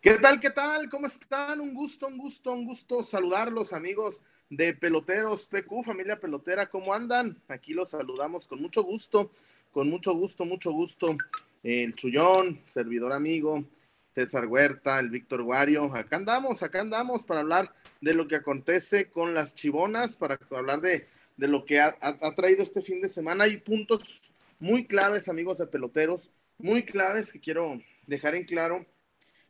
¿Qué tal? ¿Qué tal? ¿Cómo están? Un gusto, un gusto, un gusto saludarlos, amigos de Peloteros PQ, familia pelotera. ¿Cómo andan? Aquí los saludamos con mucho gusto, con mucho gusto, mucho gusto. El Chullón, servidor amigo, César Huerta, el Víctor Guario. Acá andamos, acá andamos para hablar de lo que acontece con las chivonas, para hablar de, de lo que ha, ha, traído este fin de semana. Hay puntos muy claves, amigos de peloteros, muy claves que quiero dejar en claro.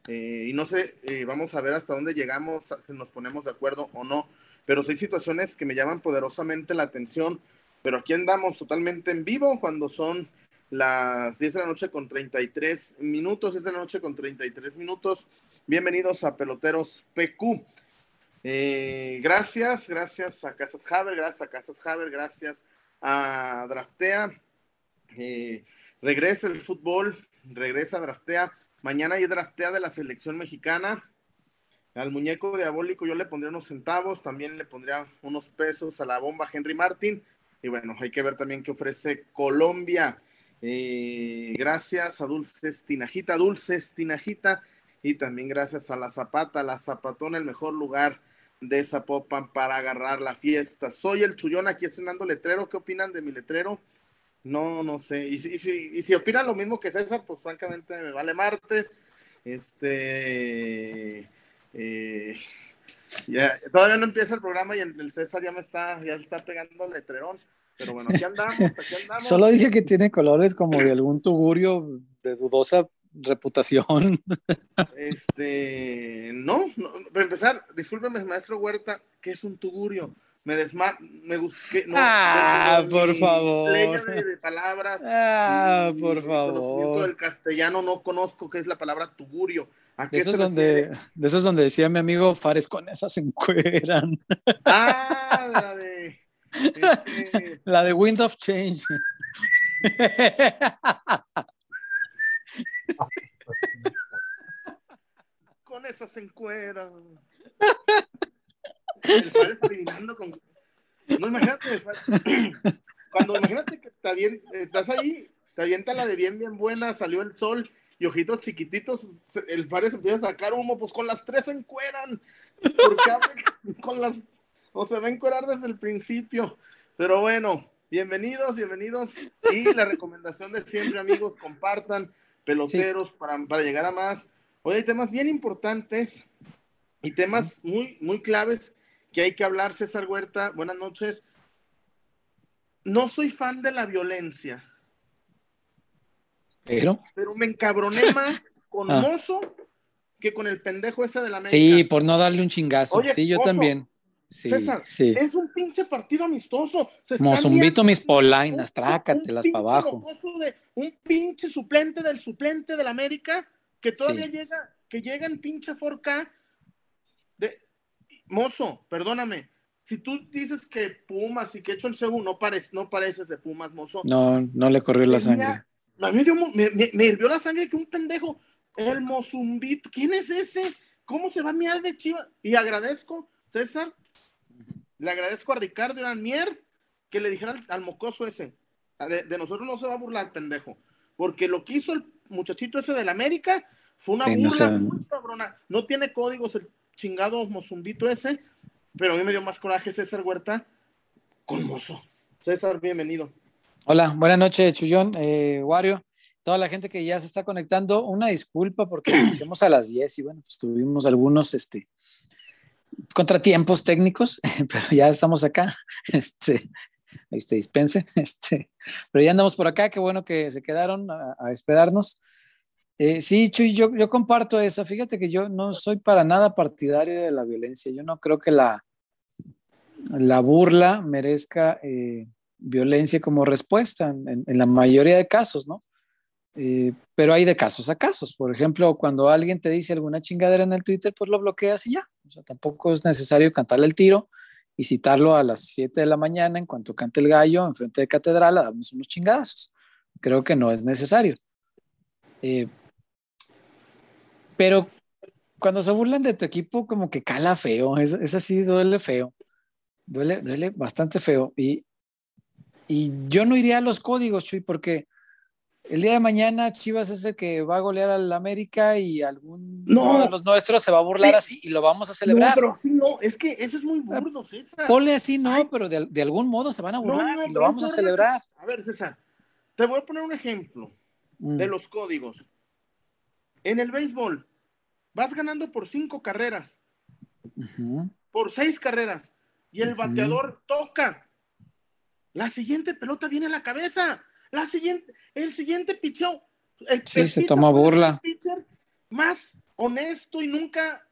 Eh, y no sé, eh, vamos a ver hasta dónde llegamos, si nos ponemos de acuerdo o no, pero hay situaciones que me llaman poderosamente la atención, pero aquí andamos totalmente en vivo cuando son las 10 de la noche con 33 minutos, 10 de la noche con 33 minutos. Bienvenidos a Peloteros PQ. Eh, gracias, gracias a Casas Haber, gracias a Casas Haber, gracias a Draftea. regresa el fútbol, regresa Draftea. Mañana hay draftea de la selección mexicana. Al muñeco diabólico yo le pondría unos centavos, también le pondría unos pesos a la bomba Henry Martin. Y bueno, hay que ver también qué ofrece Colombia. Eh, gracias a Dulces Tinajita, Dulces Tinajita. Y también gracias a la Zapata, la Zapatona, el mejor lugar de Zapopan para agarrar la fiesta. Soy el Chullón aquí estrenando letrero. ¿Qué opinan de mi letrero? No, no sé. Y si, y si, y si opinan lo mismo que César, pues francamente me vale martes. Este. Eh, ya, todavía no empieza el programa y el, César ya me está, ya está pegando el letrerón. Pero bueno, aquí andamos, aquí andamos. Solo dije que tiene colores como de algún tugurio de dudosa reputación. Este, no, no para empezar, discúlpeme, maestro Huerta, ¿qué es un tugurio? Me desma me no, ah, por favor. de, palabras ah, por favor conocimiento del castellano no conozco qué es la palabra tugurio. ¿A de esos donde de esos donde decía mi amigo Fares con esas se encueran ah la de este... la de Wind of Change. Con esas se encueran el Fares adivinando con. No, imagínate, cuando imagínate que te estás ahí, te avienta la de bien, bien buena, salió el sol y ojitos chiquititos, el Fares empieza a sacar humo, pues con las tres se encueran. Porque con las. O se va a encuerar desde el principio. Pero bueno, bienvenidos, bienvenidos. Y la recomendación de siempre, amigos, compartan peloteros para, para llegar a más. Hoy hay temas bien importantes y temas muy, muy claves que hay que hablar, César Huerta. Buenas noches. No soy fan de la violencia. Pero. Pero me encabroné más con ah. Mozo que con el pendejo ese de la América. Sí, por no darle un chingazo. sí, yo también. Sí, César, sí. es un pinche partido amistoso. Mozumbito mis polainas, trácatelas para abajo. De, un pinche suplente del suplente del América que todavía llega, que llega en pinche 4K mozo, perdóname. Si tú dices que Pumas y que hecho el CU no, parece, no pareces de Pumas, mozo. No, no le corrió la sangre. A mí me, me, me, hirvió la sangre que un pendejo. El Mozumbito, ¿quién es ese? ¿Cómo se va a mirar de chiva? Y agradezco, César, le agradezco a Ricardo Mier que le dijera al, mocoso ese. De, nosotros no se va a burlar, pendejo. Porque lo que hizo el muchachito ese del América fue una burla muy cabrona. No tiene códigos el chingado mozumbito ese, pero a mí me dio más coraje César Huerta con mozo. César, bienvenido. Hola, buenas noches, Chullón, eh, Wario, toda la gente que ya se está conectando. Una disculpa porque iniciamos a las 10 y bueno, pues tuvimos algunos este, contratiempos técnicos, pero ya estamos acá. Este, ahí usted dispense, este, pero ya andamos por acá, qué bueno que se quedaron a, a esperarnos. Eh, sí, Chuy, yo, comparto eso. Fíjate que yo no soy para nada partidario de la violencia. Yo no creo que la, la burla merezca eh, violencia como respuesta en, la mayoría de casos, ¿no? Eh, pero hay de casos a casos. Por ejemplo, cuando alguien te dice alguna chingadera en el Twitter, pues lo bloqueas y ya. O sea, tampoco es necesario cantarle el tiro y citarlo a las 7 de la mañana en cuanto cante el gallo en frente de catedral a darnos unos chingadazos. Creo que no es necesario. Eh, pero cuando se burlan de tu equipo, como que cala feo, es, es así, duele feo, duele, duele bastante feo. Y, y yo no iría a los códigos, Chuy, porque el día de mañana Chivas es el que va a golear al América y algún no, de los nuestros se va a burlar así y lo vamos a celebrar. No, pero así no, es que eso es muy burdo, César. Ponle así, no, pero de, algún modo se van a burlar y lo vamos a celebrar. A ver, César, te voy a poner un ejemplo mm. de los códigos. En el béisbol, vas ganando por cinco carreras, por seis carreras, y el bateador toca. La siguiente pelota viene a la cabeza la siguiente, el siguiente picheo. El, sí, se toma burla. pitcher más honesto y nunca.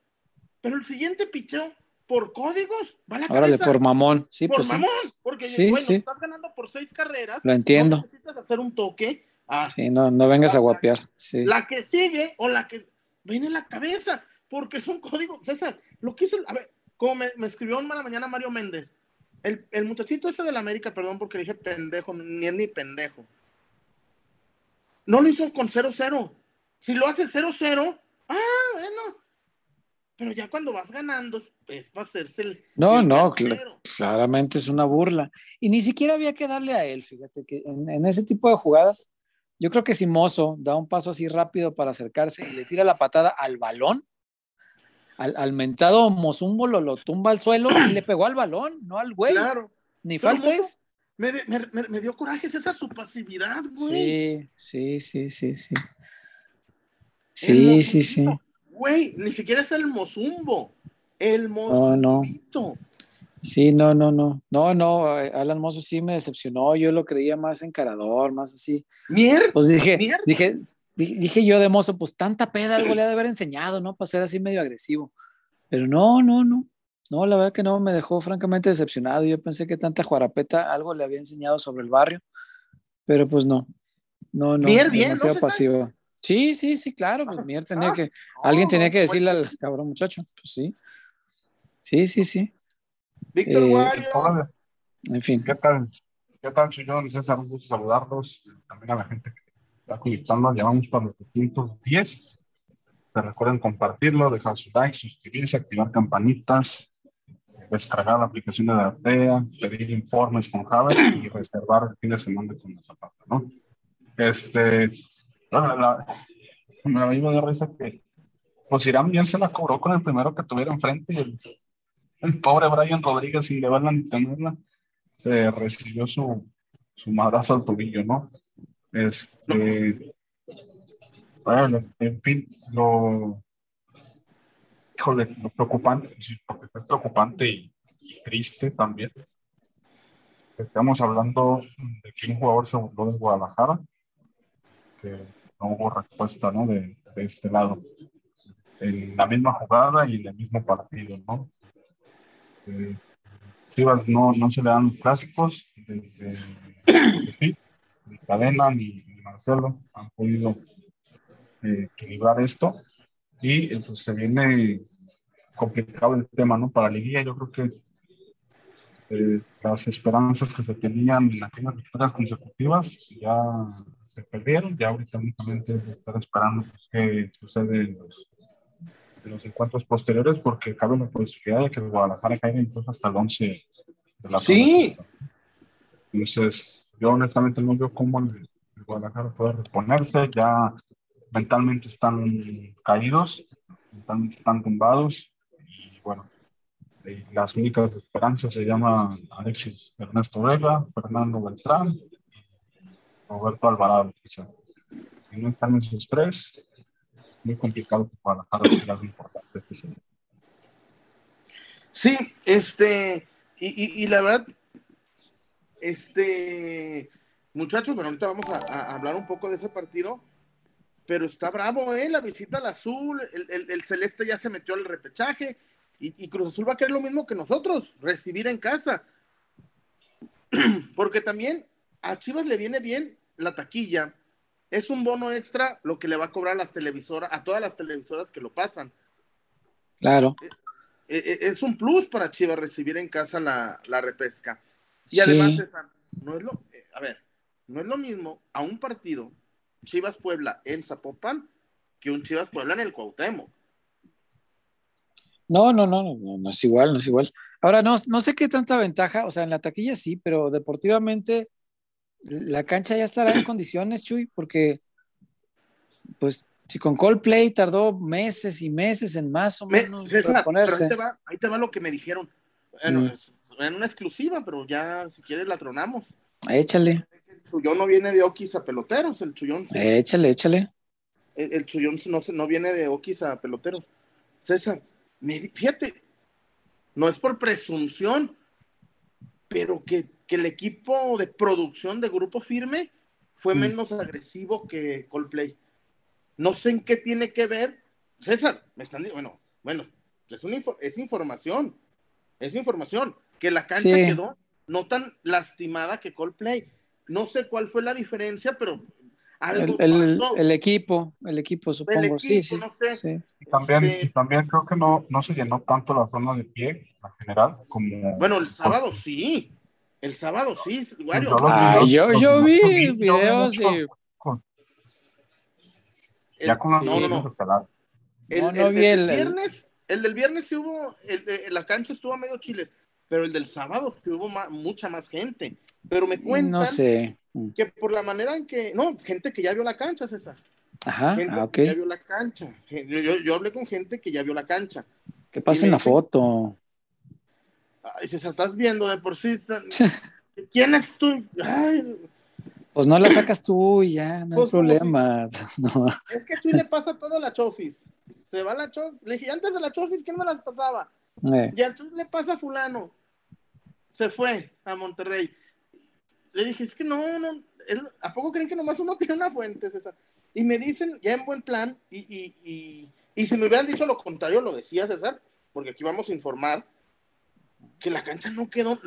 Pero el siguiente picheo, por códigos, va a la Órale, por mamón. Sí, por pues mamón. Porque, bueno, estás ganando por seis carreras. Lo entiendo. necesitas hacer un toque. sí, no, no vengas a guapear. Sí. La que sigue o la que viene en la cabeza. Porque es un código. César, lo que hizo. A ver, como me, me escribió una mañana Mario Méndez el, muchachito ese de la América, perdón porque dije pendejo, ni es ni pendejo. No lo hizo con 0-0. Si lo hace 0-0, ah, bueno. Pero ya cuando vas ganando es para hacerse el. No, no, claramente es una burla. Y ni siquiera había que darle a él, fíjate que en, en, ese tipo de jugadas, yo creo que si Mozo da un paso así rápido para acercarse y le tira la patada al balón, al, mentado Mozumbo lo, lo, tumba al suelo y le pegó al balón, no al güey. Claro. Ni falta es. Me, me, dio coraje esa su pasividad, güey. Sí, sí, sí, sí, sí. Sí, sí, sí. Güey, ni siquiera es el Mozumbo. El Mozumbito. No, no. Sí, no, no, no. No, no, Alan Mozo sí me decepcionó. Yo lo creía más encarador, más así. Mier. Pues dije, dije, dije yo de mozo, pues tanta peda algo le ha de haber enseñado, ¿no? Para ser así medio agresivo. Pero no, no, no. No, la verdad que no, me dejó francamente decepcionado. Yo pensé que tanta juarapeta algo le había enseñado sobre el barrio, pero pues no. No, no. Mier, bien, demasiado pasivo. Sí, sí, sí, claro. Pues Mier tenía ah, que, alguien tenía que decirle al cabrón muchacho. Pues sí. Sí, sí, sí. Víctor eh, En fin. ¿Qué tal? ¿Qué tal, Chuyón? César, un gusto saludarlos. También a la gente que está conectando, llevamos para los 210. Se recuerden compartirlo, dejar su like, suscribirse, activar campanitas, descargar la aplicación de Artea, pedir informes con Java y reservar el fin de semana con la zapata, ¿no? Este, bueno, la, me iba de risa que pues Irán bien se la cobró con el primero que tuviera enfrente y el, el pobre Brian Rodríguez sin llevarla ni tenerla se recibió su, su madrazo al tobillo, ¿no? Este, bueno, en fin, lo, híjole, lo preocupante, porque es preocupante y, triste también. Estamos hablando de que un jugador se burló de Guadalajara, que no hubo respuesta, ¿no? De, de este lado. En la misma jugada y en el mismo partido, ¿no? Este, Chivas no, no se le dan clásicos desde, ni Cadena ni, Marcelo han podido eh, equilibrar esto y eh, pues se viene complicado el tema, ¿no? Para Liguilla yo creo que eh, las esperanzas que se tenían en aquellas victorias consecutivas ya se perdieron, ya ahorita únicamente se está esperando pues, qué sucede en los, los encuentros posteriores porque cabe la posibilidad de que Guadalajara caiga incluso hasta el 11 de la Sí. Entonces, yo honestamente no veo cómo el, Guadalajara puede reponerse. Ya mentalmente están caídos, mentalmente están tumbados. Y bueno, las únicas esperanzas se llaman Alexis Ernesto Vega, Fernando Beltrán Roberto Alvarado. Si no están esos tres, muy complicado que Guadalajara algo importante. Sí, este, y, y la verdad, este, muchachos, bueno, ahorita vamos a, hablar un poco de ese partido, pero está bravo, ¿eh? La visita al azul, el, celeste ya se metió al repechaje y, Cruz Azul va a querer lo mismo que nosotros, recibir en casa. Porque también a Chivas le viene bien la taquilla. Es un bono extra lo que le va a cobrar a las televisoras, a todas las televisoras que lo pasan. Claro. Eh, eh, es un plus para Chivas recibir en casa la, la repesca. Y además, no es lo, eh, a ver, no es lo mismo a un partido Chivas Puebla en Zapopan que un Chivas Puebla en el Cuauhtémoc. No, no, no, no, no es igual, no es igual. Ahora, no, no sé qué tanta ventaja, o sea, en la taquilla sí, pero deportivamente la cancha ya estará en condiciones, Chuy, porque pues si con Coldplay tardó meses y meses en más o menos ponerse. Ahí te, va, ahí te, va, lo que me dijeron. Bueno, mm. en una exclusiva, pero ya si quieres la tronamos. Échale. El chullón no viene de Okis a peloteros, el chullón. Échale, échale. El, el chullón no, no viene de Okis a peloteros. César, fíjate, no es por presunción, pero que, el equipo de producción de Grupo Firme fue mm. menos agresivo que Coldplay. No sé en qué tiene que ver. César, me están diciendo, bueno, bueno, es, es información, es información, que la cancha quedó no tan lastimada que Coldplay. No sé cuál fue la diferencia, pero algo el, pasó. el, equipo, el equipo supongo, sí, sí, Y también, este también creo que no, no se llenó tanto la zona de pie en general como... Bueno, el sábado sí, el sábado sí, ah, yo, yo vi videos y... Ya con los no, no, no. El, no, el, el, viernes, el del viernes sí hubo, la cancha estuvo a medio chiles, pero el del sábado sí hubo mucha más gente. Pero me cuentan no sé. que por la manera en que, no, gente que ya vio la cancha, César. Ajá, gente ah, que ya vio la cancha. Yo, yo, hablé con gente que ya vio la cancha. Que pasen la foto. Ay, César, estás viendo de por sí. ¿Quién es tú? Ay, pues no la sacas tú y ya, no hay pues, problema. Es que tú le pasa todo a la Chofis. Se va la Chofis. Le dije, antes de la Chofis, ¿quién me las pasaba? Eh. Y entonces le pasa a fulano. Se fue a Monterrey. Le dije, es que no, no, ¿a poco creen que nomás uno tiene una fuente, César? Y me dicen, ya en buen plan, y, y, y, y si me hubieran dicho lo contrario, lo decía César, porque aquí vamos a informar, que la cancha no quedó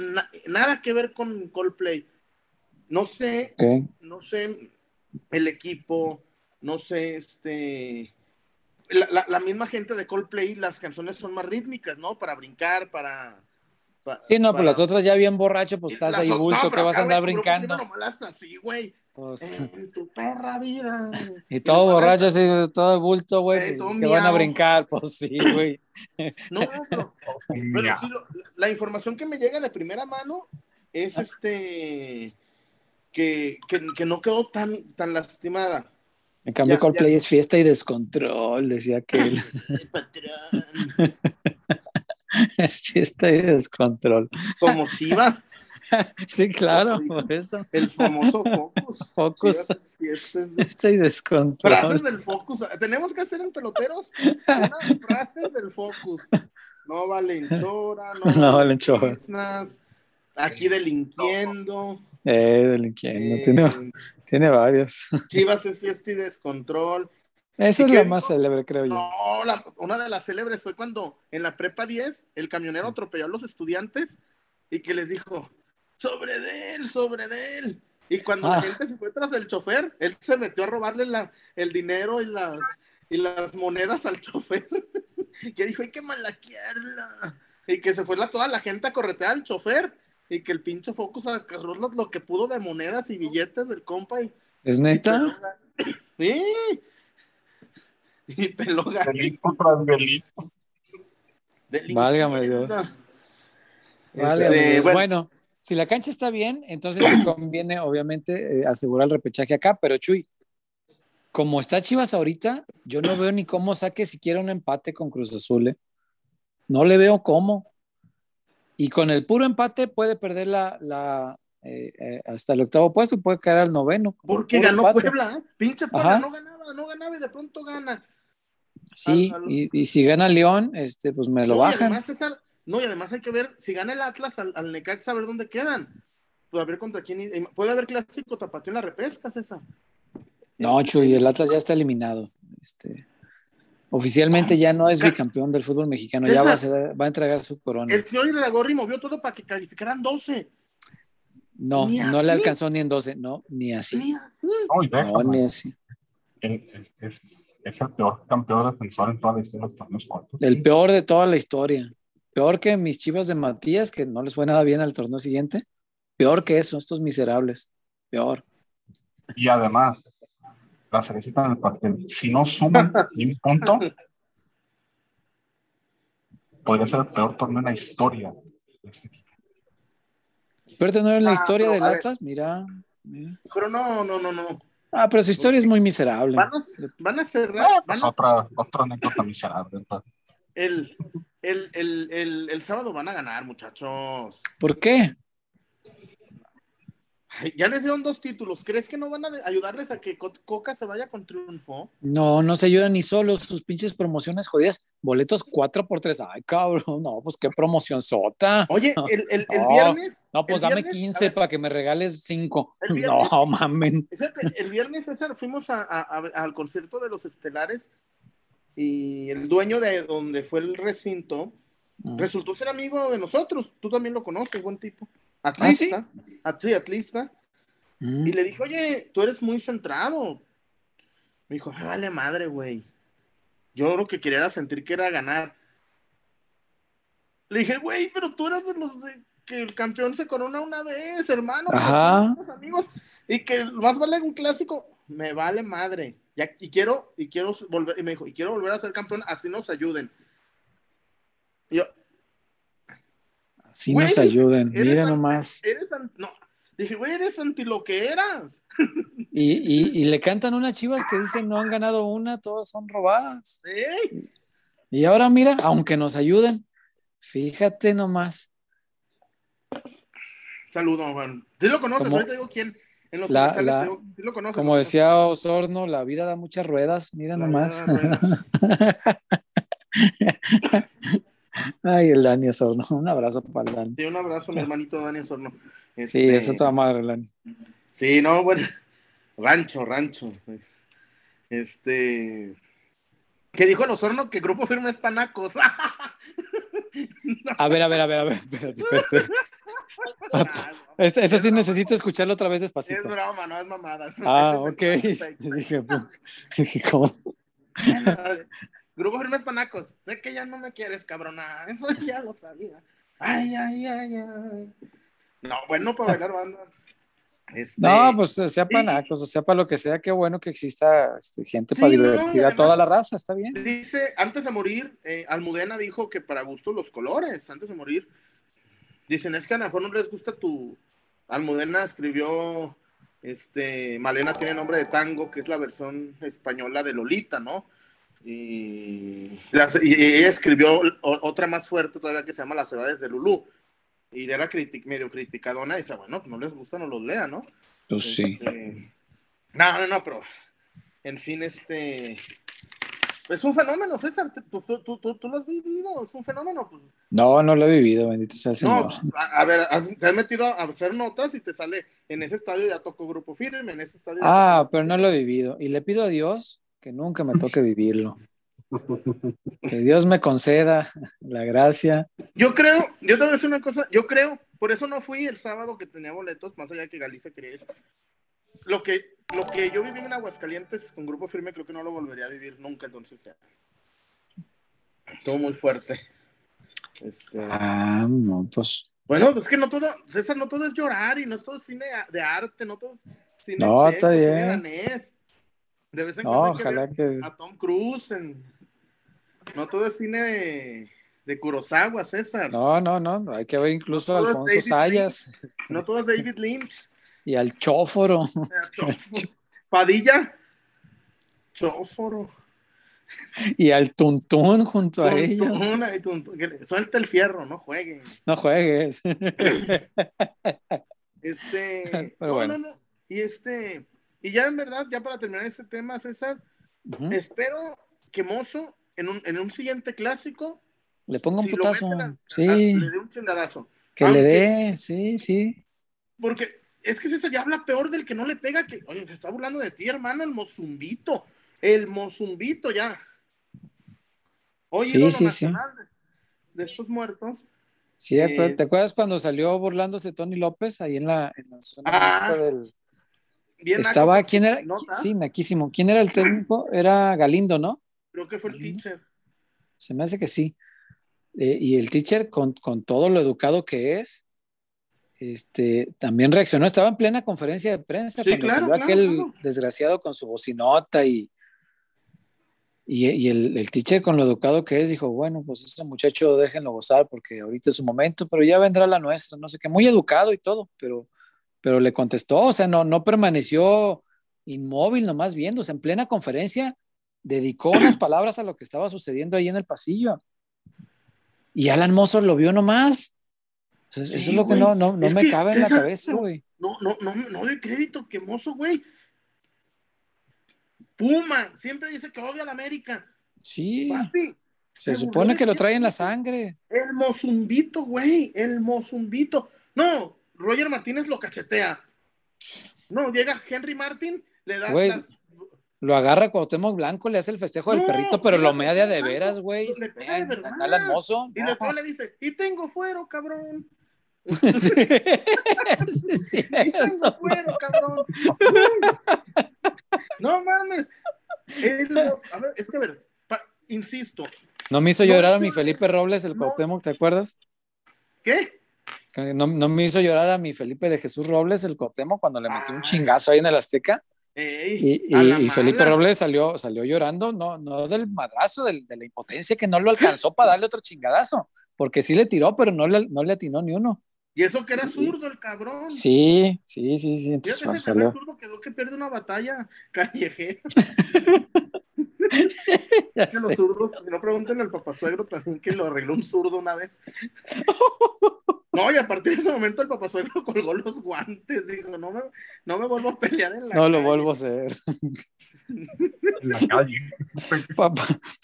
nada que ver con Coldplay. No sé, no sé el equipo, no sé, este, la, misma gente de Coldplay, las canciones son más rítmicas, ¿no? Para brincar, para... sí, no, pues las otras ya bien borracho, pues estás ahí bulto, que vas a andar brincando. así, güey. Pues... En tu perra vida. Y todo borracho, así, todo bulto, güey. Eh, que van a brincar, pues sí, güey. No, pero, pero sí, la información que me llega de primera mano es este que, que, no quedó tan, tan lastimada. En cambio, Coldplay es fiesta y descontrol, decía aquel. es fiesta y descontrol. Como Chivas. sí, claro, por eso. El famoso Focus. Focus. fiesta y descontrol. Frases del Focus. Tenemos que hacer en peloteros unas frases del Focus. No valen chora, no, no valen chora. Aquí delinquiendo. Eh, delinquiendo. tiene, eh, tiene varias. Chivas es fiesta y descontrol. Esa es la más célebre, creo yo. No, una de las célebres fue cuando en la prepa 10 el camionero atropelló a los estudiantes y que les dijo, sobre de él, sobre de él. Y cuando la ah. gente se fue tras el chofer, él se metió a robarle la, el dinero y las, y las monedas al chofer. que dijo, hay que malaquearla. Y que se fue la, toda la gente a corretear al chofer y que el pinche Focus agarró lo, lo, que pudo de monedas y billetes del compa. Y, ¿Es neta? sí. Y peló Delito tras delito. Válgame Dios. Este, bueno. Si la cancha está bien, entonces conviene obviamente eh, asegurar el repechaje acá, pero Chuy, como está Chivas ahorita, yo no veo ni cómo saque siquiera un empate con Cruz Azul. ¿eh? No le veo cómo. Y con el puro empate puede perder la, la eh, eh, hasta el octavo puesto, puede caer al noveno. Porque ganó Puebla, pinche Puebla, no ganaba, no ganaba y de pronto gana. Sí, Y, si gana León, este, pues me lo bajan. No, y además hay que ver, si gana el Atlas al, al Necaxa, a ver dónde quedan. Puede haber contra quién, puede haber clásico tapateo en la repesca, César. No, Chuy, el Atlas ya está eliminado. Este, Oficialmente ya no es bicampeón del fútbol mexicano, ya va a, entregar su corona. El señor Iragorri movió todo para que calificaran 12. No, no le alcanzó ni en 12, no, ni así. Ni así. No, ni así. Es, el peor campeón defensor en toda la historia de los torneos cortos. El peor de toda la historia. Peor que mis chivas de Matías, que no les fue nada bien al torneo siguiente. Peor que eso, estos miserables. Peor. Y además, la cerecita en el pastel. Si no suman ni un punto, podría ser el peor torneo en la historia de este ¿Peor torneo en la ah, historia del Atlas? Mira. Pero no, no, no, no. Ah, pero su historia es muy miserable. Van a, van a cerrar. Ah, van pues a- otra, otra anécdota miserable. El, el, el, el, sábado van a ganar, muchachos. ¿Por qué? Ay, Ya les dieron dos títulos. ¿Crees que no van a ayudarles a que Co- Coca se vaya con triunfo? No, no se ayudan ni solos sus pinches promociones jodidas. Boletos 4 por 3 Ay, cabrón, no, pues qué promoción sota. Oye, el, el, No, viernes. No, pues dame viernes, a 15 ver, para que me regales 5. El viernes- No, mamen. El viernes, César, fuimos a- a- a- al concierto de los Estelares y el dueño de donde fue el recinto Mm. resultó ser amigo de nosotros. Tú también lo conoces, buen tipo. ¿Ah, Atlista. atli- atlista. Mm. Y le dije, oye, tú eres muy centrado. Me dijo, me vale madre, güey. Yo lo que quería era sentir que era ganar. Le dije, güey, pero tú eras de los de que el campeón se corona una vez, hermano. Ajá. amigos. Y que más vale un clásico. Me vale madre. Ya, y quiero, y quiero volver, y me dijo, y quiero volver a ser campeón, así nos ayuden. Y yo, Güey, nos ayuden, mira nomás. Eres an- no. Dije, güey, eres anti lo que eras. Y, y, y le cantan unas chivas que dicen no han ganado una, todas son robadas. Ey, Y ahora mira, aunque nos ayuden, fíjate nomás. Saludo, Juan. Sí lo conoces, ahorita digo quién. En los La- sí lo. Como decía Osorno, la vida da muchas ruedas, mira La nomás. Ay, el Dani Osorno, un abrazo para el Dani. Sí, un abrazo, mi hermanito Dani Osorno. Sí, Este, eso toda madre, el Dani. Sí, no, bueno. Rancho, rancho. pues. Este. Que dijo el Osorno que Grupo Firme es panacos. A ver, a ver, a ver, a ver, espérate, espérate. Ah, Este- eso Es sí necesito escucharlo otra vez Es despacito. broma, no es mamada. Ah, Es ok. perfecto. Dije, ¿cómo? Grupo Firme es panacos. Sé que ya no me quieres, cabrona. Eso ya lo sabía. Ay, ay, ay, ay. No, bueno, para bailar banda. Este, No, pues sea panacos, o sea, para lo que sea, qué bueno que exista este, gente Sí, para no, divertir a toda la raza, está bien. Dice, antes de morir, eh, Almudena dijo que para gusto los colores, antes de morir. Dicen, es que a lo mejor no les gusta tu... Almudena escribió, este, Malena tiene nombre de tango, que es la versión española de Lolita, ¿no? Y, las- y ella escribió otra más fuerte todavía que se llama Las edades de Lulú. Y era criti- medio criticadona y dice, bueno, pues no les gusta, no los lea, ¿no? Pues sí. Este, No, no, no, pero en fin, este es un fenómeno, César. Tú, tú, tú, tú- lo has vivido, es un fenómeno. Pues, No, no lo he vivido, bendito sea el no, Señor. a, a ver, has- te has metido a hacer notas y te sale en ese estadio ya tocó grupo firme, en ese estadio. Ah, pero no lo he vivido. Y le pido a Dios que nunca me toque vivirlo. Que Dios me conceda la gracia. Yo creo, yo te voy a decir una cosa, yo creo, por eso no fui el sábado que tenía boletos, más allá que Galicia quería ir. Lo que, lo que yo viví en Aguascalientes con grupo firme, creo que no lo volvería a vivir nunca, entonces ya. Estuvo muy fuerte. Este, Ah, no, pues. Bueno, pues es que no todo, César, no todo es llorar y no es todo cine de arte, no todo es cine No, checo, está cine bien. danés. De vez en No, cuando hay que ojalá ver que. a Tom Cruise en... No todo es cine de, de Kurosawa, César. No. No, no, no. Hay que ver incluso a Alfonso Sayas este, todo es David Lynch. y al Chóforo. Padilla. Chóforo. y al Tuntún junto a ellos. Suelta el fierro, no juegues. No juegues. Este. Pero no, bueno. no, no. Y este. Y ya en verdad, ya para terminar este tema, César, espero que Mozo en un, en un siguiente clásico. Le ponga un si putazo. a- Sí, a- le dé un chingadazo. que aunque- le dé. Sí, sí. Porque es que César ya habla peor del que no le pega. que Oye, se está burlando de ti, hermano, el Mozumbito. El Mozumbito ya. Hoy Sí, sí, sí. de- de estos muertos. Sí, Eh, ¿te acuerdas cuando salió burlándose Tony López ahí en la, en la zona Ah, del... Bien Estaba, naco ¿quién era? Sí, naquísimo. ¿Quién era el técnico? Era Galindo, ¿no? Creo que fue el teacher. Se me hace que sí. Eh, y el teacher, con, con todo lo educado que es, este, también reaccionó. Estaba en plena conferencia de prensa Sí, cuando claro, claro, aquel claro. desgraciado con su bocinota y, y, y el, el teacher con lo educado que es dijo, bueno, pues ese muchacho déjenlo gozar porque ahorita es su momento, pero ya vendrá la nuestra, no sé qué, muy educado y todo, pero pero le contestó, o sea, no, no permaneció inmóvil, nomás viéndose en plena conferencia, dedicó unas palabras a lo que estaba sucediendo ahí en el pasillo. Y Alan Mozo lo vio nomás. eso es lo que no, no, no me cabe en la cabeza, güey. No, no, no, no doy crédito que Mozo, güey. Puma, siempre dice que odia a la América. Sí. se supone que lo trae en la sangre. El Mozumbito, güey, el Mozumbito. No, Roger Martínez lo cachetea. No, llega Henry Martin, le da las lo agarra Cuauhtémoc Blanco, le hace el festejo del perrito, pero lo media de veras, güey. Le pega de verdad. Y luego le dice, y tengo fuero, cabrón. sí, y tengo fuero, cabrón. no mames. a ver, es que a ver, insisto. No me hizo llorar a mi Felipe Robles, el Cuauhtémoc, ¿te acuerdas? ¿Qué? No, no, me hizo llorar a mi Felipe de Jesús Robles, el Cuauhtémoc, cuando le metió un chingazo ahí en el Azteca y, Felipe Robles salió, salió llorando, no, no del madrazo, de la impotencia que no lo alcanzó para darle otro chingadazo, porque sí le tiró, pero no le, no le atinó ni uno. Y eso que era zurdo el cabrón. Sí, sí, sí, sí. Entonces, zurdo quedó que pierde una batalla callejera. que los zurdos, no pregunten al papasuegro también que lo arregló un zurdo una vez. No, y a partir de ese momento el papasuegro colgó los guantes, dijo, no me, no me vuelvo a pelear en la No lo vuelvo a hacer. En la calle. Para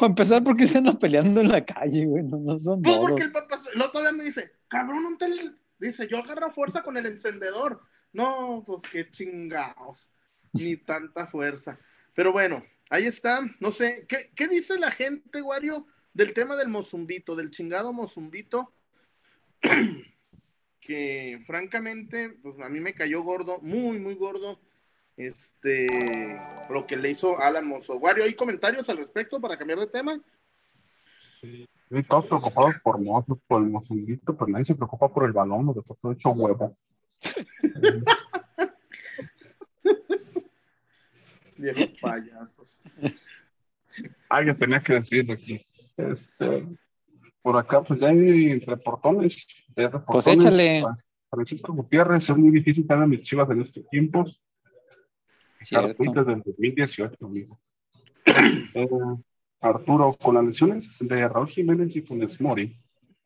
empezar, ¿por qué se andan peleando en la calle, güey? No, son Pues porque el papasuegro, el otro día me dice, cabrón, no te... Dice, yo agarro fuerza con el encendedor. No, pues qué chingados. Ni tanta fuerza. Pero bueno, ahí está. No sé, ¿qué, qué dice la gente, Wario, del tema del mozumbito, del chingado mozumbito? que francamente, pues a mí me cayó gordo, muy, muy gordo, este, lo que le hizo Alan Mozo. Wario, ¿hay comentarios al respecto para cambiar de tema? Sí, todos preocupados por Mozo, por el Mozumbito, pero nadie se preocupa por el balón, lo dejó todo hecho huevo. Viejos payasos. Alguien tenía que decirlo aquí. Este, por acá, pues ya hay reportones. Pues échale. Francisco Gutiérrez, es muy difícil tener mis chivas en estos tiempos. Cierto. del 2018, amigo. eh, Arturo, con las lesiones de Raúl Jiménez y Funes Mori,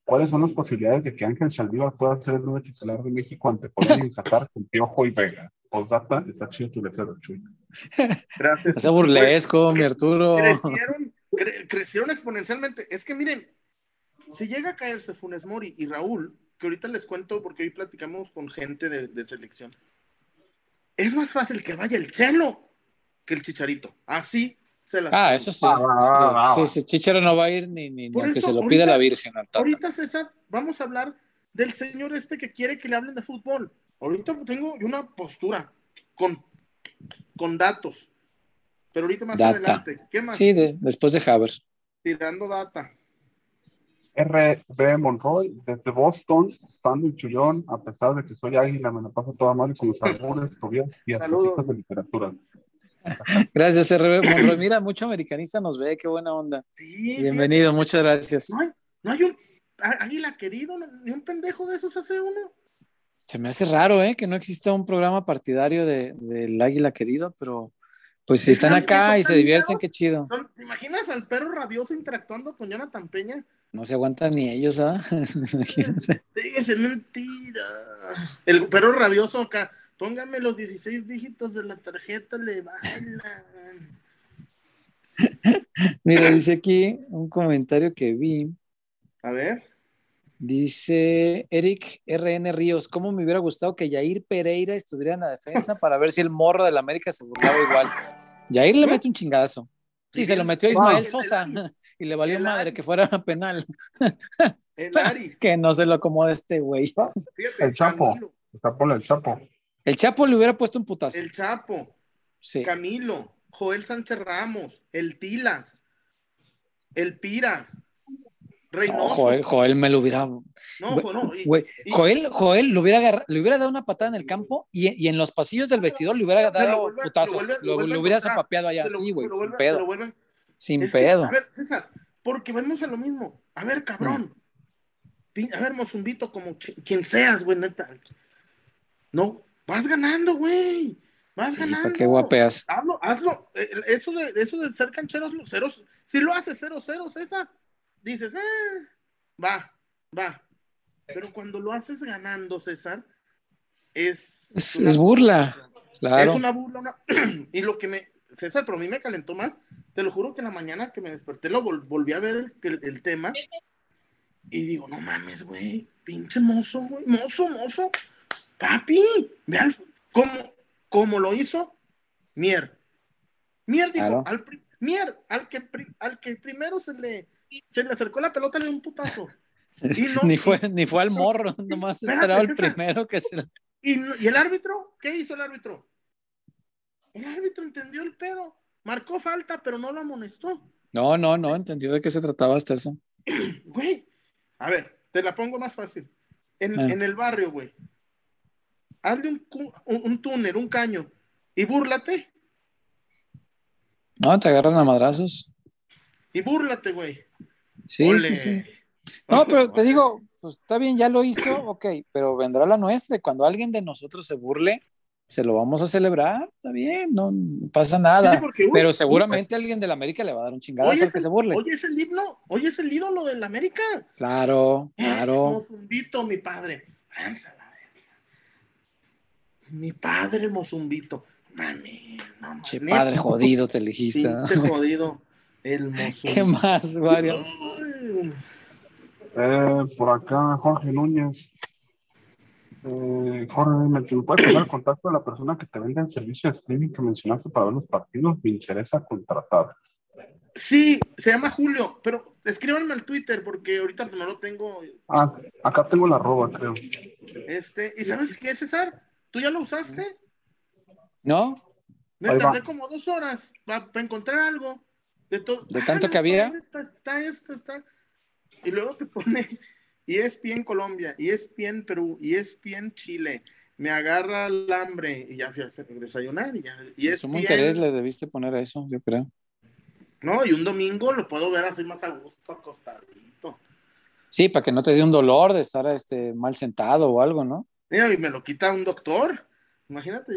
¿cuáles son las posibilidades de que Ángel Saldívar pueda ser el nuevo titular de México ante Colombia y con Piojo y Vega? Postdata, está chido tu letrero, Chuy. Gracias. Ese burlesco, mi Arturo. Crecieron, crecieron exponencialmente. Es que miren, si llega a caerse Funes Mori y Raúl, que ahorita les cuento porque hoy platicamos con gente de, selección, es más fácil que vaya el Chelo que el Chicharito. Así se las. Ah, eso sí. Ah, sí, sí, Chicharo no va a ir ni, ni, aunque se lo pida la Virgen. ahorita, César, vamos a hablar del señor este que quiere que le hablen de fútbol. Ahorita tengo una postura con, con datos. Pero ahorita más adelante. ¿Qué más? Sí, después de Haber. Tirando data. RB Monroy, desde Boston, fan del chullón, a pesar de que soy águila, me la paso toda mal con los albures, y hasta citas de literatura. Gracias, RB Monroy. Mira, mucho americanista nos ve, qué buena onda. Sí. Bienvenido, muchas gracias. No hay, no hay un águila querido, ni un pendejo de esos hace uno. Se me hace raro, ¿eh? Que no exista un programa partidario del de, águila querido, pero pues si están acá y se divierten, qué chido. ¿Te imaginas al perro rabioso interactuando con Jonathan Peña? No se aguantan ni ellos, ¿ah? Imagínate. Es mentira. El perro rabioso acá. Póngame los 16 dígitos de la tarjeta, le bailan. Mira, dice aquí un comentario que vi. A ver. Dice Eric RN Ríos, ¿cómo me hubiera gustado que Jair Pereira estuviera en la defensa para ver si el morro del América se burlaba igual? Jair le mete un chingadazo. Sí, se lo metió a Ismael Sosa y le valió madre que fuera penal. El que no se lo acomoda este güey. El Chapo. El Chapo, el Chapo. El Chapo le hubiera puesto un putazo. El Chapo. Sí. Camilo. Joel Sánchez Ramos. El Tilas. El Pira. Reynoso. Joel, Joel, me lo hubiera. No, no. Joel, Joel le hubiera, le hubiera dado una patada en el campo y, y en los pasillos del vestidor le hubiera dado putazos. Lo, hubiera zapapeado allá, sí, güey, sin pedo. Sin pedo. a ver, César, porque vamos a lo mismo. A ver, cabrón. A ver, Mozumbito, como quien seas, güey, neta. No, vas ganando, güey. Vas Sí, ganando. ¿para qué guapeas? Hazlo, hazlo. Eh, Eso de, eso de ser cancheros, ceros, si lo haces 0-0, César, dices, eh, va, va. Pero cuando lo haces ganando, César, es. Es, burla, claro. Es una burla. una- y lo que me. César, pero a mí me calentó más. Te lo juro que en la mañana que me desperté, lo vol- volví a ver el, el- el tema. Y digo, no mames, güey. Pinche mozo, güey. Mozo, mozo. Papi, ve al. ¿Cómo, cómo lo hizo? Mier. Mier dijo, Claro. al, Mier, al que, al que primero se le, se le acercó la pelota, le dio un putazo. Y no- ni, fue, ni fue al morro, nomás Espérate, esperaba el primero que se... Y, y el árbitro, ¿qué hizo el árbitro? El árbitro entendió el pedo. Marcó falta, pero no lo amonestó. No, no, no, entendió de qué se trataba hasta eso. Güey, a ver, te la pongo más fácil. En, Ah. en el barrio, güey. Hazle un, un, un túnel, un caño, y búrlate. No, te agarran a madrazos. Y búrlate, güey. Sí, Ole. sí, sí. No, pero te digo, pues está bien, ya lo hizo, ok, pero vendrá la nuestra y cuando alguien de nosotros se burle, se lo vamos a celebrar, está bien, no pasa nada. Sí, porque, uy, pero seguramente alguien de la América le va a dar un chingadazo al que se burle. Oye, es el himno, oye, es el ídolo de la América. Claro, claro. Mozumbito, mi padre. Mi padre, Mozumbito. Mami, no. Che, padre jodido te elegiste. jodido. El. ¿Qué más, Wario? Eh, por acá, Jorge Núñez. Eh, Jorge, ¿me me puedes pasar el contacto de la persona que te vende el servicio de streaming que mencionaste para ver los partidos? Me interesa contratar. Sí, se llama Julio, pero escríbanme al Twitter porque ahorita no lo tengo. Ah, acá tengo la arroba, creo. Este, ¿y sabes qué, César? ¿Tú ya lo usaste? ¿No? Me Ahí va. tardé como dos horas para encontrar algo. De, todo. ¿De tanto que había? Está, está, está, está. Y luego te pone ESPN Colombia, ESPN Perú, ESPN Chile. Me agarra el hambre y ya fui a desayunar y ya. Sumo ESPN interés le debiste poner a eso, yo creo. No, y un domingo lo puedo ver así más a gusto, acostadito. Sí, para que no te dé un dolor de estar este, mal sentado o algo, ¿no? Mira, y me lo quita un doctor. Imagínate,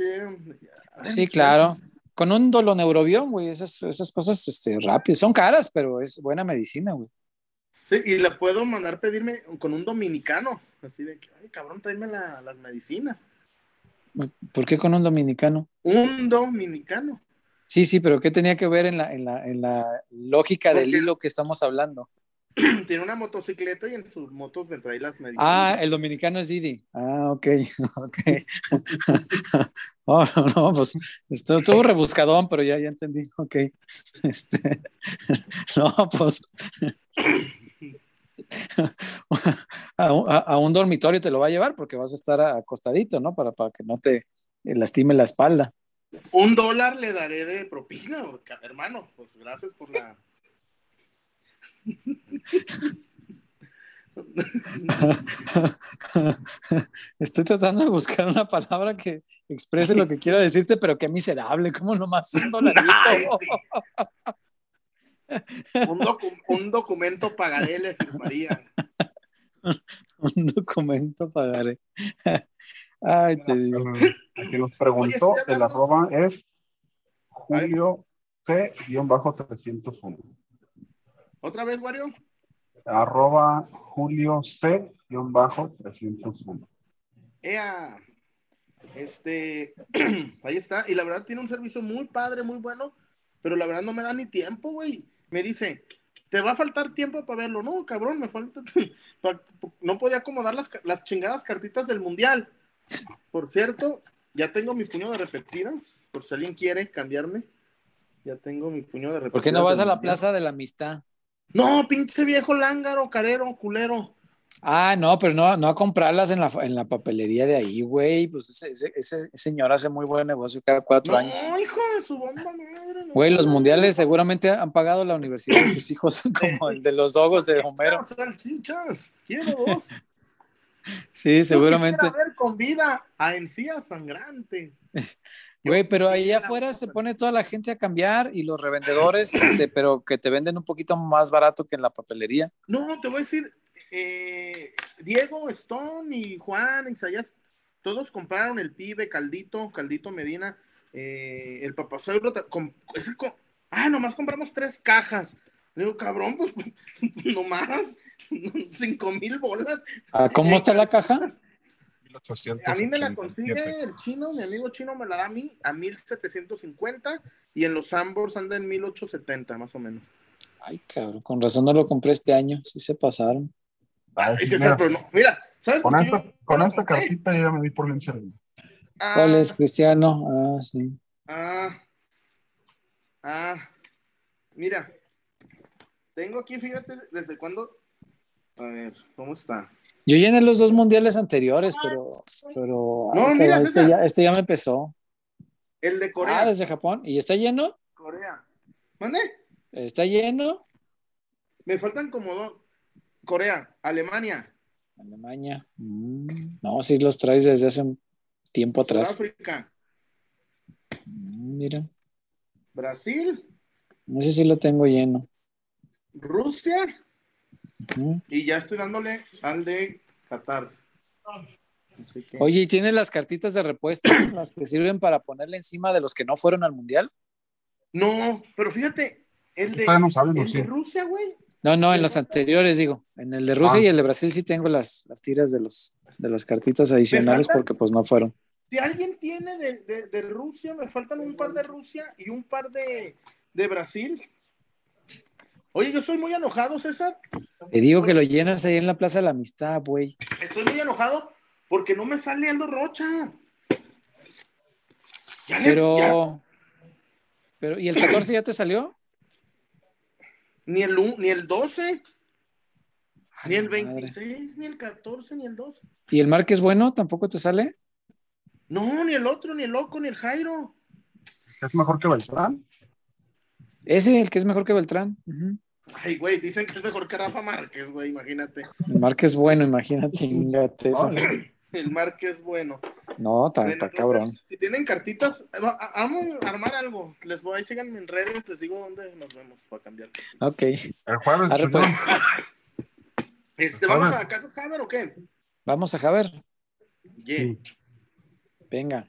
ay, Sí, claro. Con un doloneurobión, güey, esas, esas cosas este, rápidas. Son caras, pero es buena medicina, güey. Sí, y le puedo mandar pedirme con un dominicano. Así de que, ay, cabrón, tráeme la- las medicinas. ¿Por qué con un dominicano? Un dominicano. Sí, sí, pero ¿qué tenía que ver en la, en la, en la lógica del hilo que estamos hablando? Tiene una motocicleta y en su moto me trae las medicinas. Ah, el dominicano es Didi. Ah, ok, ok. Oh, no, no, pues esto estuvo rebuscadón, pero ya, ya entendí. Ok. Este, no, pues a, un- a- a un dormitorio te lo va a llevar porque vas a estar acostadito, ¿no? Para, para que no te lastime la espalda. Un dólar le daré de propina, hermano. Pues gracias por la. Estoy tratando de buscar una palabra que exprese lo que quiero decirte, pero qué miserable, como nomás un dolarito. Ay, sí. un, docu- un documento pagaré le firmaría. un documento pagaré. Ay, te digo. Aquí nos preguntó, Oye, el arroba es Julio C-301. ¿Otra vez, Wario? Arroba Julio C-301. Ea. Este, ahí está. Y la verdad tiene un servicio muy padre, muy bueno, pero la verdad no me da ni tiempo, güey. Me dice, te va a faltar tiempo para verlo. No, cabrón, me falta. No podía acomodar las, las chingadas cartitas del mundial. Por cierto, ya tengo mi puño de repetidas, por si alguien quiere cambiarme. Ya tengo mi puño de repetidas. ¿Por qué no vas a la Mundial. Plaza de la Amistad? No, pinche viejo lángaro, carero, culero. Ah, no, pero no, no a comprarlas en la, en la papelería de ahí, güey. Pues ese, ese, ese señor hace muy buen negocio cada cuatro No, años. hijo de su bomba madre. no. Güey, los mundiales seguramente han pagado la universidad de sus hijos, como el de los dogos de Homero. Salchichas, quiero dos. Sí, Yo seguramente. quisiera ver con vida a encías sangrantes. Güey, pero ahí quisiera- afuera se pone toda la gente a cambiar y los revendedores, este, pero que te venden un poquito más barato que en la papelería. No, te voy a decir, eh, Diego, Stone y Juan, Isaías, todos compraron el pibe, Caldito, Caldito Medina, eh, el papasuegro, ah, nomás compramos tres cajas. Le digo, cabrón, pues nomás, cinco mil bolas. Ah, ¿Cómo está la caja? A mí me la consigue el chino, mi amigo chino me la da a mí a 1750 y en los Ambors anda en 1870 más o menos. Ay, cabrón, con razón no lo compré este año, sí se pasaron. mira, ¿sabes con, esta, con esta cartita ya me di por bien servido. Ah, ¿Cuál es, Cristiano? Ah, sí. Ah, ah, mira, tengo aquí, fíjate, desde cuándo. A ver, ¿cómo está? Yo llené los dos mundiales anteriores, pero. pero no, mira, este, ya, este ya me empezó. El de Corea. Ah, desde Japón. ¿Y está lleno? Corea. ¿Mande? ¿Está lleno? Me faltan como dos. Corea, Alemania. Alemania. Mm, no, sí los traes desde hace un tiempo atrás. África. Mm, mira. Brasil. No sé si lo tengo lleno. Rusia. Y ya estoy dándole al de Qatar. Oye, ¿y tienes las cartitas de repuesto, las que sirven para ponerle encima de los que no fueron al mundial? No, pero fíjate, el de, Rusia, güey. No, no, en los anteriores digo, en el de Rusia ah. y el de Brasil sí tengo las, las tiras de los de las cartitas adicionales porque pues no fueron. Si alguien tiene de, de, Rusia, me faltan un par de Rusia y un par de, de Brasil. Oye, yo estoy muy enojado, César. Te digo que lo llenas ahí en la Plaza de la Amistad, güey. Estoy muy enojado porque no me sale Aldo Rocha. pero, pero, ¿y el 14 ya te salió? Ni el, ni el 12, ni el 26, ni el 14, ni el 12. ¿Y el Márquez bueno tampoco te sale? No, ni el otro, ni el loco, ni el Jairo. ¿Es mejor que Beltrán? Ese, el que es mejor que Beltrán. Ay, güey, dicen que es mejor que Rafa Márquez, güey, imagínate. El Márquez bueno, imagínate, chingate eso. El Márquez bueno. No, tan, cabrón. Si tienen cartitas, vamos a armar algo. Les voy, ahí síganme en redes, les digo dónde nos vemos para cambiar. Ok. El jueves. Pues. Este, ¿Vamos a Casas Javer o qué? Vamos a Javer. Yeah. Venga.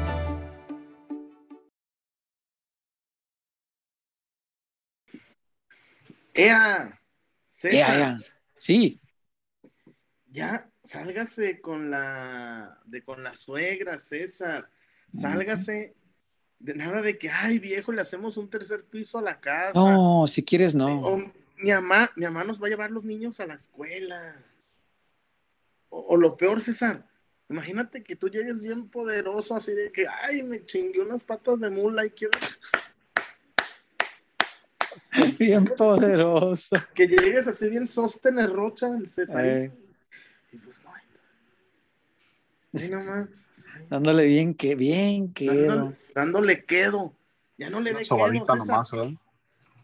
Ea, César. Sí. Ya, sálgase con la de con la suegra, César. Sálgase de nada de que, ay, viejo, le hacemos un tercer piso a la casa. No, si quieres, no. mi mamá, mi mamá nos va a llevar los niños a la escuela. O, lo peor, César, imagínate que tú llegues bien poderoso, así de que, ay, me chingué unas patas de mula y quiero Bien poderoso. Que llegues así bien sostener rocha, el César. Eh. Y pues no. Ahí nomás. Dándole bien que bien quedo. Dándole, quedo. Ya no le dé quedo. Nomás, ¿eh?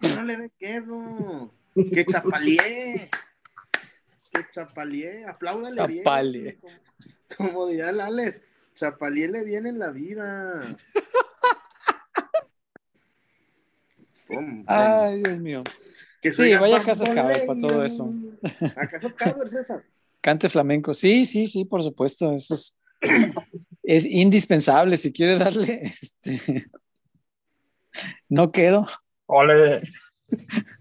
Ya no le dé quedo. Que chapalié. Que chapalié. Apláudale bien. Como, como dirá el Alex. Chapalié le viene en la vida. Ay, Dios mío. sí, vaya a Casas Caber para todo eso. A Casas César. Cante flamenco. Sí, sí, sí, por supuesto. Eso es, es indispensable. Si quiere darle, este. No quedo. Ole.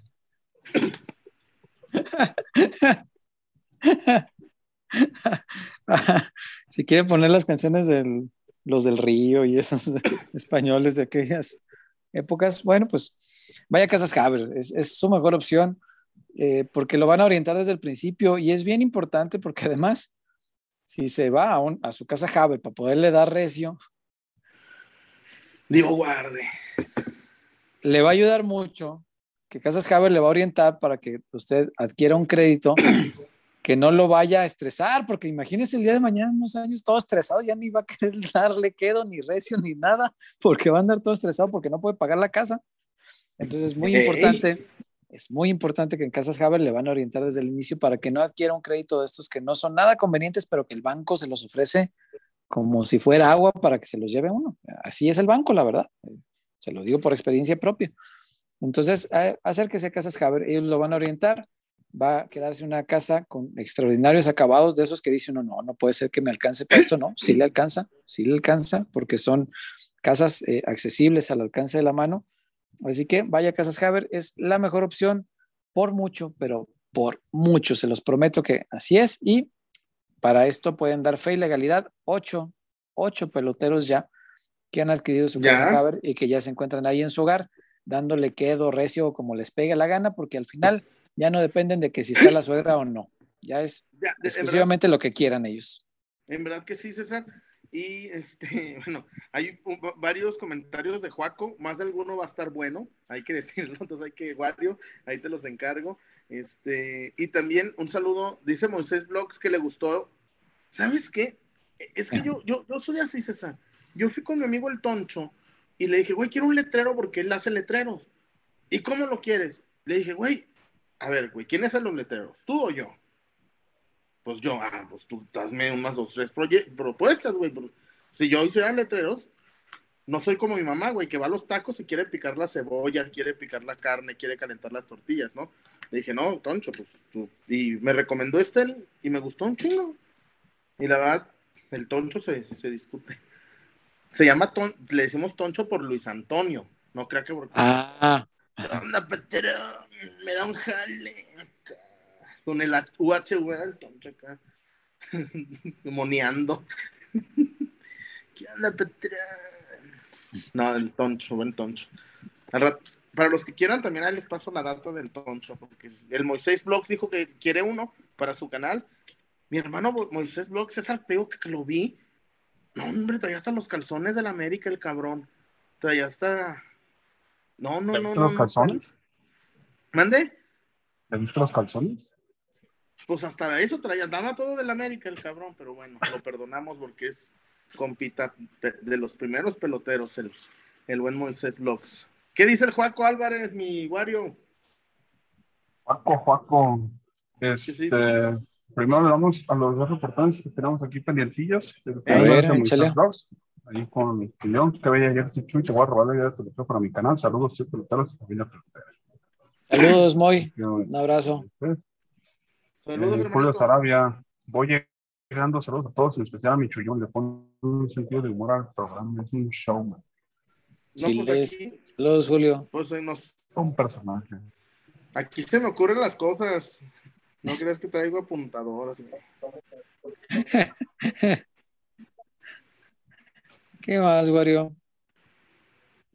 si quiere poner las canciones de los del río y esos españoles de aquellas épocas, bueno, pues vaya a Casas Haber, es, su mejor opción eh, porque lo van a orientar desde el principio y es bien importante porque además, si se va a, a su casa Haber para poderle dar recio. Dios guarde. le va a ayudar mucho que Casas Haber le va a orientar para que usted adquiera un crédito que no lo vaya a estresar, porque imagínese el día de mañana, unos años, todo estresado, ya ni va a querer darle quedo, ni recio, ni nada, porque va a andar todo estresado porque no puede pagar la casa. Entonces es muy importante, es muy importante que en Casas Haber le van a orientar desde el inicio para que no adquiera un crédito de estos que no son nada convenientes, pero que el banco se los ofrece como si fuera agua para que se los lleve uno. Así es el banco, la verdad. Se lo digo por experiencia propia. Entonces, acérquese a Casas Haber, ellos lo van a orientar, va a quedarse una casa con extraordinarios acabados de esos que dice uno, no, no puede ser que me alcance para esto, no, sí le alcanza, sí le alcanza, porque son casas eh, accesibles al alcance de la mano. Así que vaya a Casas Haber, es la mejor opción por mucho, pero por mucho, se los prometo que así es. Y para esto pueden dar fe y legalidad, ocho, ocho peloteros ya que han adquirido su Ya. Casa Haber y que ya se encuentran ahí en su hogar, dándole quedo, recio como les pegue la gana, porque al final ya no dependen de que si está la suegra o no. Ya es Ya, en verdad- exclusivamente lo que quieran ellos. En verdad que sí, César. Y este, bueno, hay un- varios comentarios de Juaco, más de alguno va a estar bueno, hay que decirlo, entonces hay que, Wario, ahí te los encargo. Este, y también un saludo, dice Moisés Blogs que le gustó. ¿Sabes qué? Es que yo, yo, yo soy así, César. Yo fui con mi amigo el Toncho y le dije, güey, quiero un letrero porque él hace letreros. ¿Y cómo lo quieres? Le dije, güey, a ver, güey, ¿quién hace los letreros? ¿Tú o yo? Pues yo, ah, pues tú hazme unas dos, tres propuestas, güey. pero Si yo hiciera letreros, no soy como mi mamá, güey, que va a los tacos y quiere picar la cebolla, quiere picar la carne, quiere calentar las tortillas, ¿no? Le dije, no, Toncho, pues tú. Y me recomendó este y me gustó un chingo. Y la verdad, el Toncho se, se discute. Se llama, Ton, le decimos Toncho por Luis Antonio. No creo que porque... Ah, ¿Qué onda, Petero? Me da un jale acá. Con el UHV del toncho acá. Moneando. ¿Qué onda, Petero? No, el toncho, buen toncho. Para los que quieran, también ahí les paso la data del toncho, porque el Moisés Vlogs dijo que quiere uno para su canal. Mi hermano Mo- Moisés Vlogs, César, te digo que lo vi. No, hombre, traía hasta los calzones del América, el cabrón. Traía hasta. No, no, ¿Le no, no. los no, calzones? ¿Mande? ¿Le viste los calzones? Pues hasta eso traía, daba todo del América el cabrón, pero bueno, lo perdonamos porque es compita de los primeros peloteros, el, el buen Moisés Vlogs. ¿Qué dice el Juaco Álvarez, mi Wario? Juaco, Juaco. Este, Sí, sí. Primero le damos a los dos reportantes que tenemos aquí pendientillas. A ver, Ahí con mi León, que veía ayer Chuy, te voy a robar la idea de pelotero para mi canal. Saludos, chicos peloteros y familia pelotera. Saludos, Moy. Un abrazo. Saludos, eh. Sarabia, voy llegando saludos a todos, en especial a mi Chuyón, le pone un sentido de humor al programa, es un showman, No, Sí, pues aquí, Saludos, Julio. pues, nos- un personaje. aquí se me ocurren las cosas. No creas que traigo apuntador así. ¿Qué más, Wario?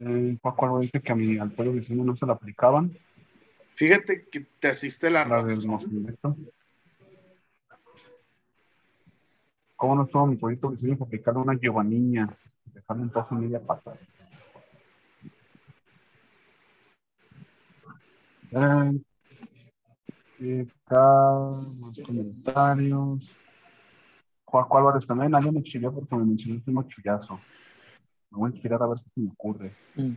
Eh, Paco Alba dice que a mi al pueblo vecino no se la aplicaban, Fíjate que te asiste la la razón. ¿Cómo no estuvo mi pueblito vecino para aplicarle una Giovaniña? Dejarle un en media pata. Eh, y acá, más comentarios. Juaco Álvarez también, alguien me chilló porque me mencionó el último chullazo. Me voy a inspirar a ver qué se me ocurre. Mm.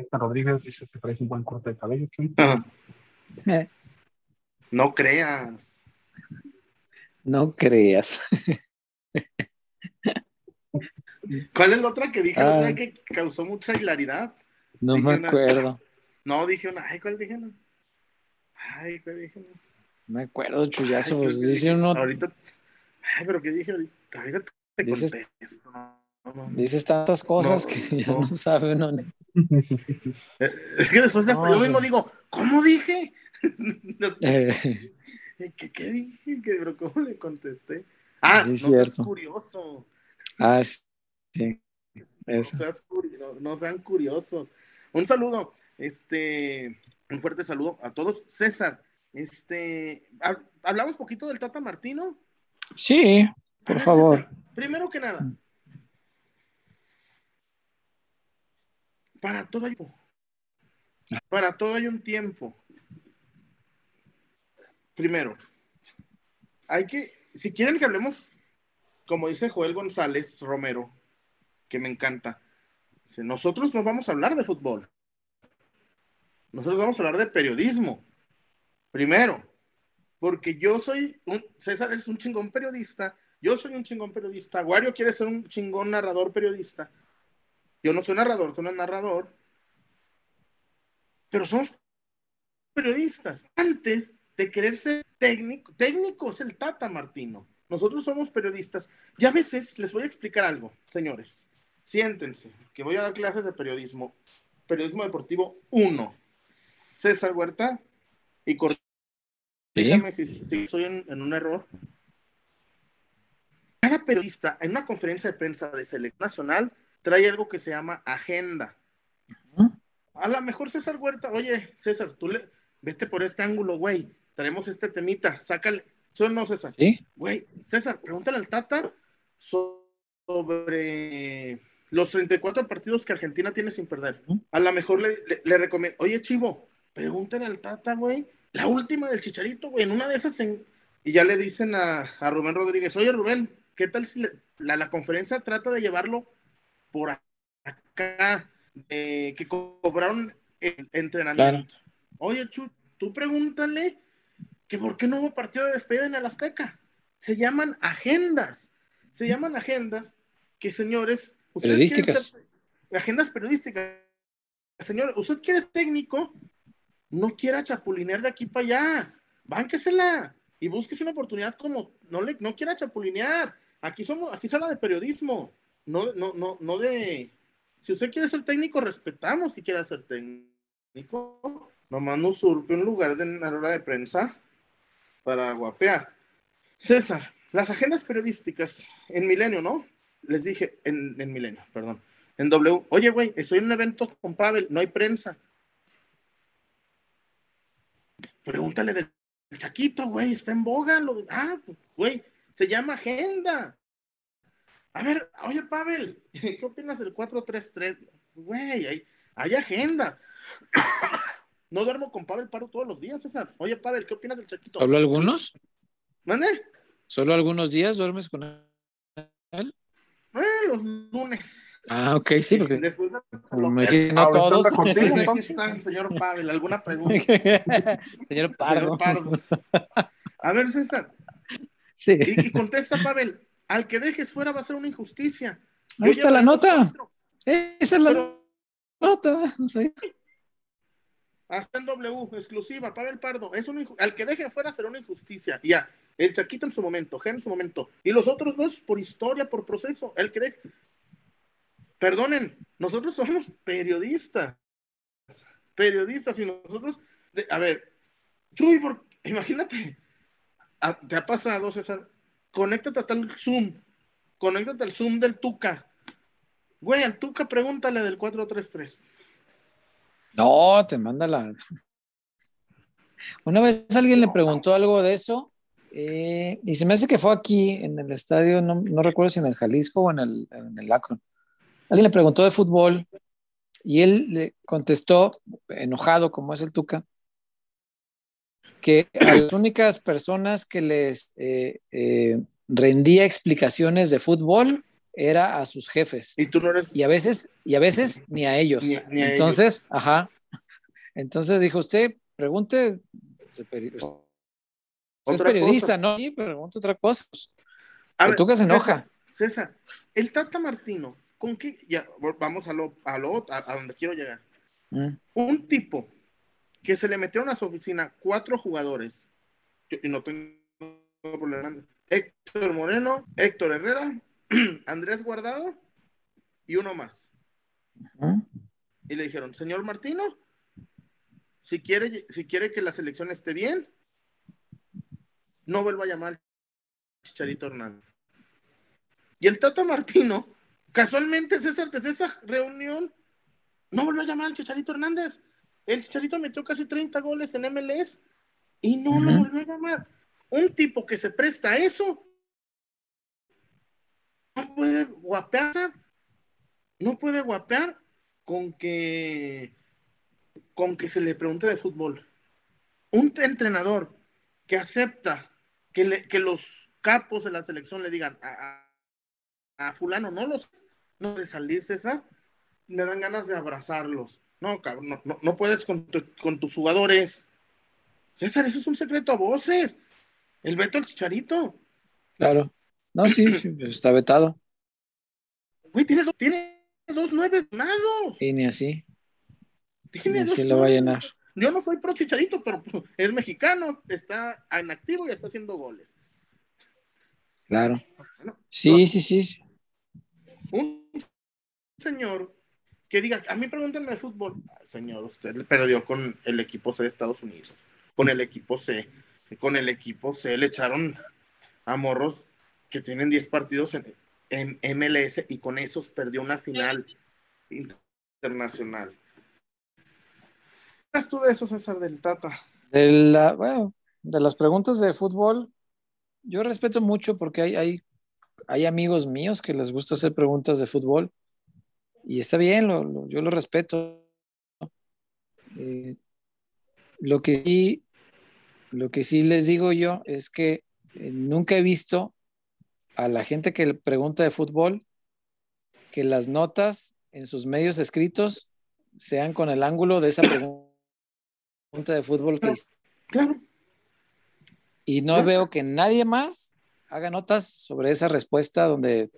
Esta Rodríguez dice que traes un buen corte de cabello, Chuy. Eh, No creas. no creas. ¿Cuál es la otra que dije? La otra Ah. que causó mucha hilaridad. No Dije me una- acuerdo. No, dije una. Ay, ¿cuál dije? No? Ay, ¿cuál dije? No? No me acuerdo, Ay, chullazo. creo pues, dice dije- uno, Ahorita. Ay, pero ¿qué dije ahorita? Ahorita te Dices- contesto. No, no, no. dices tantas cosas No, que ya no. no, sabe uno. ni- Eh, Es que después hasta No, yo mismo digo, ¿cómo dije? Eh, ¿Qué, qué dije? ¿Qué, pero ¿Cómo le contesté? Ah, Sí, no es seas cierto. curioso. ah, sí. No, seas no- no sean curiosos. Un saludo, este, un fuerte saludo a todos. César, este, hab- hablamos poquito del Tata Martino. Sí, por ver, favor. César, primero que nada, para todo equipo, Para todo hay un tiempo. Primero, hay que, si quieren que hablemos, como dice Joel González Romero, que me encanta, nosotros no vamos a hablar de fútbol. Nosotros vamos a hablar de periodismo. Primero, porque yo soy un, César es un chingón periodista, yo soy un chingón periodista, Wario quiere ser un chingón narrador periodista. Yo no soy narrador, soy un narrador. Pero somos periodistas. Antes de querer ser técnico, técnico es el Tata Martino. Nosotros somos periodistas. Y a veces les voy a explicar algo, señores. Siéntense, que voy a dar clases de periodismo. Periodismo deportivo 1. César Huerta y Dígame si, soy en, un error. Cada periodista en una conferencia de prensa de selección nacional trae algo que se llama agenda. A lo mejor César Huerta, oye, César, tú le, vete por este ángulo, güey. Traemos este temita, sácale. Son no, César. ¿Sí? Güey, César, pregúntale al Tata sobre los 34 partidos que Argentina tiene sin perder. A lo mejor le, le recomiendo, oye, Chivo, pregúntale al Tata, güey, la última del Chicharito, güey, en una de esas, y ya le dicen a, Rubén Rodríguez, oye Rubén, ¿qué tal si la, conferencia trata de llevarlo por acá, que cobraron el entrenamiento? Oye, Chu, tú pregúntale que por qué no hubo partido de despedida en el Azteca. Se llaman agendas, se llaman agendas que, señores, periodísticas. agendas periodísticas. Señor, usted quiere ser técnico, no quiera chapulinear de aquí para allá, bánquesela y búsquese una oportunidad como no le no quiera chapulinear. Aquí somos, aquí se habla de periodismo, no, no, no, no de si usted quiere ser técnico, respetamos que quiera ser técnico. Nomás no usurpe un lugar de la hora de prensa para guapear. César, las agendas periodísticas en Milenio, ¿no? Les dije, en, en Milenio, perdón. En W, oye, güey, estoy en un evento con Pavel, no hay prensa. Pregúntale del Chaquito, güey, está en boga. Lo, ah, güey, se llama agenda. A ver, oye, Pavel, ¿qué opinas del 433? Güey, hay, hay agenda. no duermo con Pavel Paro todos los días, César. Oye, Pavel, ¿qué opinas del Chaquito? ¿Solo algunos? ¿Mande? ¿Solo algunos días duermes con él? Eh, los lunes. Ah, ok, sí, porque después de me no todos. Aquí está el señor Pavel, ¿alguna pregunta? señor Pardo. Pardo. A ver, César. Sí. Y, contesta Pavel, al que dejes fuera va a ser una injusticia. Ahí está la nota. Esa es la nota. No sé. Hasta en W, exclusiva, Pavel Pardo. Es un, al que deje fuera será una injusticia. Ya, el Chaquito en su momento, Gen en su momento. Y los otros dos por historia, por proceso. El que deje. Perdonen, nosotros somos periodistas. Periodistas y nosotros. a ver, Chuy, imagínate. te ha pasado, César. Conéctate a tal Zoom. Conéctate al Zoom del Tuca. Güey, al Tuca pregúntale del 433. No, te manda la. Una vez alguien le preguntó algo de eso eh, y se me hace que fue aquí en el estadio, no, no recuerdo si en el Jalisco o en el, en el. Alguien le preguntó de fútbol y él le contestó, enojado como es el Tuca, que a las únicas personas que les eh, eh, rendía explicaciones de fútbol era a sus jefes. Y tú no eres. Y a veces, y a veces ni a ellos. Entonces, ajá. Entonces dijo, usted pregunte es periodista, ¿no? Sí, pregunta otra cosa. A ver, tú que se enoja. César, el Tata Martino, ¿con qué? Ya, vamos a lo, a, lo, a, donde quiero llegar. Mm. Un tipo que se le metieron a su oficina cuatro jugadores, y no tengo problema, Héctor Moreno, Héctor Herrera, Andrés Guardado y uno más. Y le dijeron, señor Martino, si quiere, si quiere que la selección esté bien, no vuelva a llamar Chicharito Hernández. Y el Tata Martino, casualmente, César, desde esa reunión, no volvió a llamar al Chicharito Hernández. El Chicharito metió casi 30 goles en MLS y no lo volvió a llamar. Un tipo que se presta a eso no puede guapear, no puede guapear con que con que se le pregunte de fútbol. Un entrenador que acepta que, le- que los capos de la selección le digan a, a- a fulano, no los no de salir, César, me dan ganas de abrazarlos. No, cabrón, no, no, no puedes con, tu- con tus jugadores. César, eso es un secreto a voces. El veto al chicharito. Claro. No, sí, está vetado. Güey, tiene, do- tiene dos nueve ganados. Y ni así. Tiene Ni así lo va a llenar. Yo no soy pro chicharito, pero es mexicano, está en activo y está haciendo goles. Claro. Bueno, Sí, sí, sí. sí. un señor que diga, a mí pregúntenme de fútbol. Ah, Señor, usted perdió con el equipo C de Estados Unidos, con el equipo C, con el equipo C le echaron a morros que tienen 10 partidos en, en MLS y con esos perdió una final internacional. ¿Qué opinas tú de eso, César del Tata? De, la, bueno, de las preguntas de fútbol, yo respeto mucho porque hay, hay, hay amigos míos que les gusta hacer preguntas de fútbol y está bien, lo, lo- yo lo respeto. Eh, lo que sí, lo que sí les digo yo es que eh, nunca he visto a la gente que le pregunta de fútbol que las notas en sus medios escritos sean con el ángulo de esa pregunta de fútbol que Claro, y no Claro. veo que nadie más haga notas sobre esa respuesta donde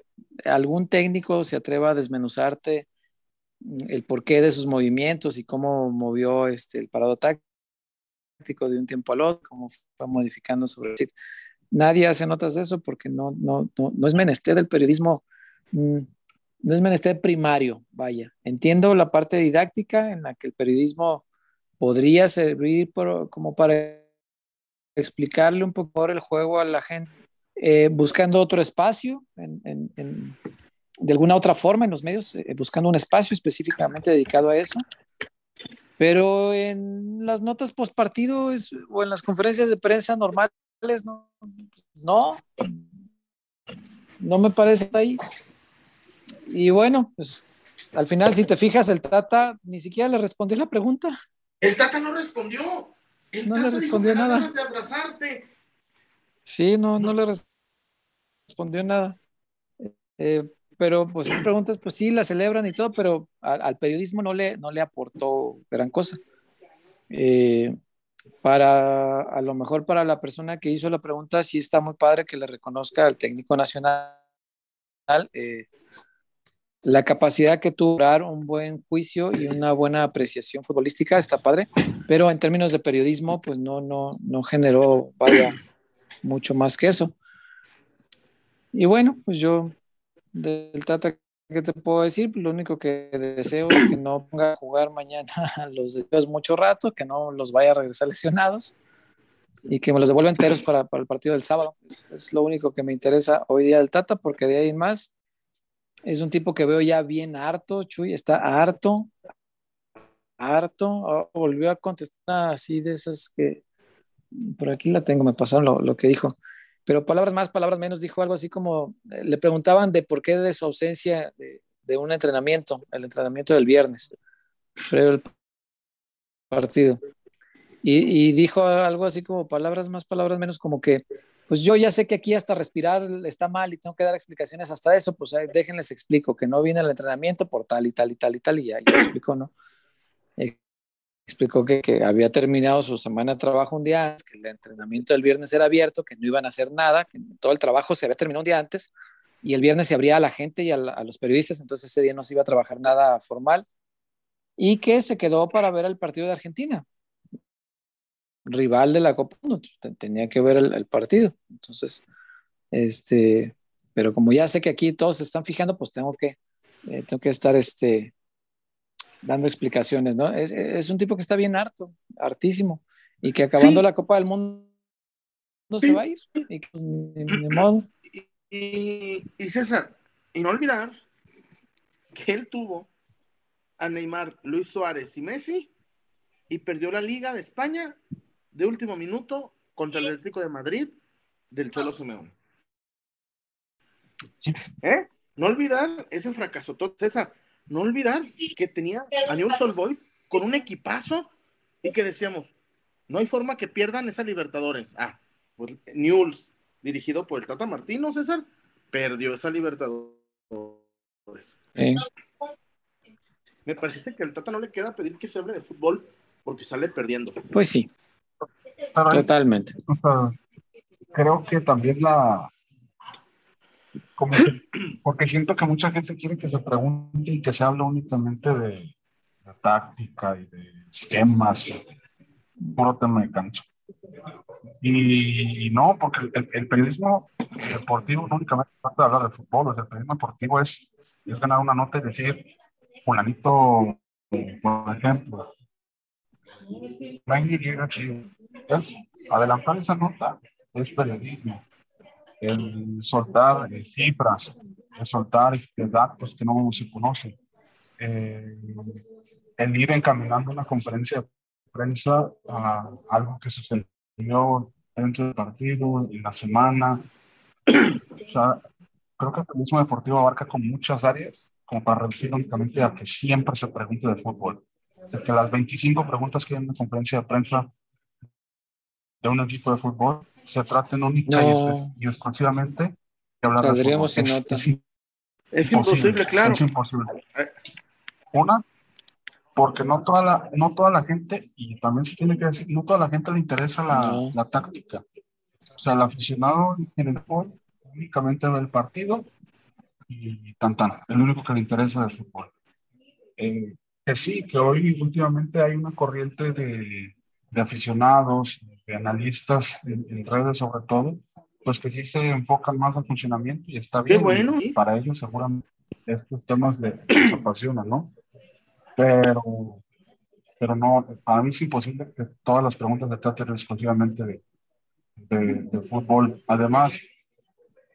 algún técnico se atreva a desmenuzarte mm, el porqué de sus movimientos y cómo movió este, el parado táctico de un tiempo al otro, cómo fue modificando sobre el Nadie hace notas de eso porque no, no, no, no es menester del periodismo, mm, no es menester primario, vaya. Entiendo la parte didáctica en la que el periodismo podría servir por- como para explicarle un poco el juego a la gente, eh, buscando otro espacio, en, en- en- de alguna otra forma en los medios, eh, buscando un espacio específicamente dedicado a eso. Pero en las notas post partido o en las conferencias de prensa normales, no, no, no me parece ahí. Y bueno, pues al final, si te fijas, el Tata ni siquiera le respondió la pregunta. el Tata no respondió. El No le Tata dijo respondió da nada. de abrazarte. Sí, no, no le res- respondió nada. Eh, pero pues preguntas, pues sí, las celebran y todo, pero al periodismo no le, no le aportó gran cosa. Eh, para, a lo mejor para la persona que hizo la pregunta, sí está muy padre que le reconozca al técnico nacional eh, la capacidad que tuvo un buen juicio y una buena apreciación futbolística, está padre, pero en términos de periodismo, pues no, no, no generó, vaya, mucho más que eso. Y bueno, pues yo del Tata, ¿qué te puedo decir? Lo único que deseo es que no ponga a jugar mañana a los de Dios mucho rato, que no los vaya a regresar lesionados y que me los devuelva enteros para, para el partido del sábado. Es, lo único que me interesa hoy día del Tata, porque de ahí más es un tipo que veo ya bien harto, Chuy, está harto, harto, oh, volvió a contestar así de esas que, por aquí la tengo, me pasaron lo, que dijo, pero palabras más, palabras menos, dijo algo así como, eh, le preguntaban de por qué de su ausencia de, un entrenamiento, el entrenamiento del viernes, previo al partido. Y, dijo algo así como palabras más, palabras menos, como que, pues yo ya sé que aquí hasta respirar está mal y tengo que dar explicaciones hasta eso, pues déjenles explico que no viene al entrenamiento por tal y tal y tal y tal, y ya, ya explicó, ¿no? Explicó que, que, había terminado su semana de trabajo un día antes, que el entrenamiento del viernes era abierto, que no iban a hacer nada, que todo el trabajo se había terminado un día antes, y el viernes se abría a la gente y a, los periodistas, entonces ese día no se iba a trabajar nada formal, y que se quedó para ver el partido de Argentina, rival de la Copa, no, tenía que ver el, el, partido. Entonces, este, pero como ya sé que aquí todos se están fijando, pues tengo que, eh, tengo que estar este, dando explicaciones, ¿no? Es, es, un tipo que está bien harto, hartísimo, y que acabando sí. la Copa del Mundo no sí. se va a ir, y modo. Y, y César, y no olvidar que él tuvo a Neymar, Luis Suárez y Messi, y perdió la Liga de España de último minuto contra el Atlético de Madrid del Cholo Simeone. Sí. ¿Eh? No olvidar ese fracaso, César. No olvidar que tenía a Newell's Old Boys con un equipazo y que decíamos, no hay forma que pierdan esa Libertadores. Ah, pues Newell's, dirigido por el Tata Martino, César, perdió esa Libertadores. Me parece que al Tata no le queda pedir que se hable de fútbol porque sale perdiendo. Pues sí, totalmente. o sea, creo que también la. Como que- porque siento que mucha gente quiere que se pregunte y que se hable únicamente de, de táctica y de esquemas, y puro tema de cancha. Y, no, porque el, el periodismo deportivo no únicamente trata de hablar de fútbol, o sea, el periodismo deportivo es, es ganar una nota y decir, fulanito, por ejemplo, llega adelantar esa nota es periodismo. El soltar eh, cifras, el soltar este, datos que no se conocen. Eh, el ir encaminando una conferencia de prensa a algo que sucedió dentro del partido, en la semana. O sea, creo que el periodismo deportivo abarca con muchas áreas, como para reducir únicamente a que siempre se pregunte de fútbol. De que las 25 preguntas que hay en una conferencia de prensa de un equipo de fútbol se traten única y, No. y exclusivamente de hablar de Saldríamos fútbol. sin Es- nota. es Es imposible, claro. es imposible. Una, porque no toda la, no toda la gente, y también se tiene que decir, no toda la gente le interesa la, No. la táctica. O sea, el aficionado en el fútbol únicamente ve el partido y tan tan, el único que le interesa es el fútbol. Eh, que sí, que hoy últimamente hay una corriente de, de aficionados, de analistas en, en redes sobre todo, pues que sí se enfocan más al funcionamiento y está Qué bien. bueno. y Para ellos seguramente estos temas les apasionan, ¿no? Pero, pero no, para mí es imposible que todas las preguntas se traten exclusivamente de, de, de fútbol. Además,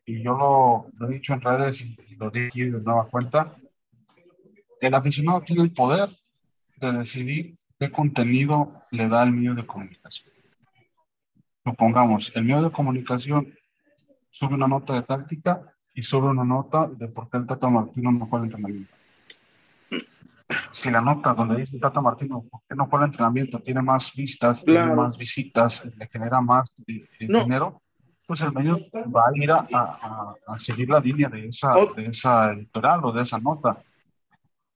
y yo lo, lo he dicho en redes y lo dije de nueva cuenta, el aficionado tiene el poder de decidir qué contenido le da el medio de comunicación. Supongamos, el medio de comunicación sube una nota de táctica y sube una nota de por qué el Tata Martino no fue al entrenamiento. Si la nota donde dice Tata Martino por qué no fue al entrenamiento tiene más vistas, Claro. tiene más visitas, le genera más eh, eh, No. dinero, pues el medio va a ir a, a- a seguir la línea de esa, O- de esa editorial o de esa nota.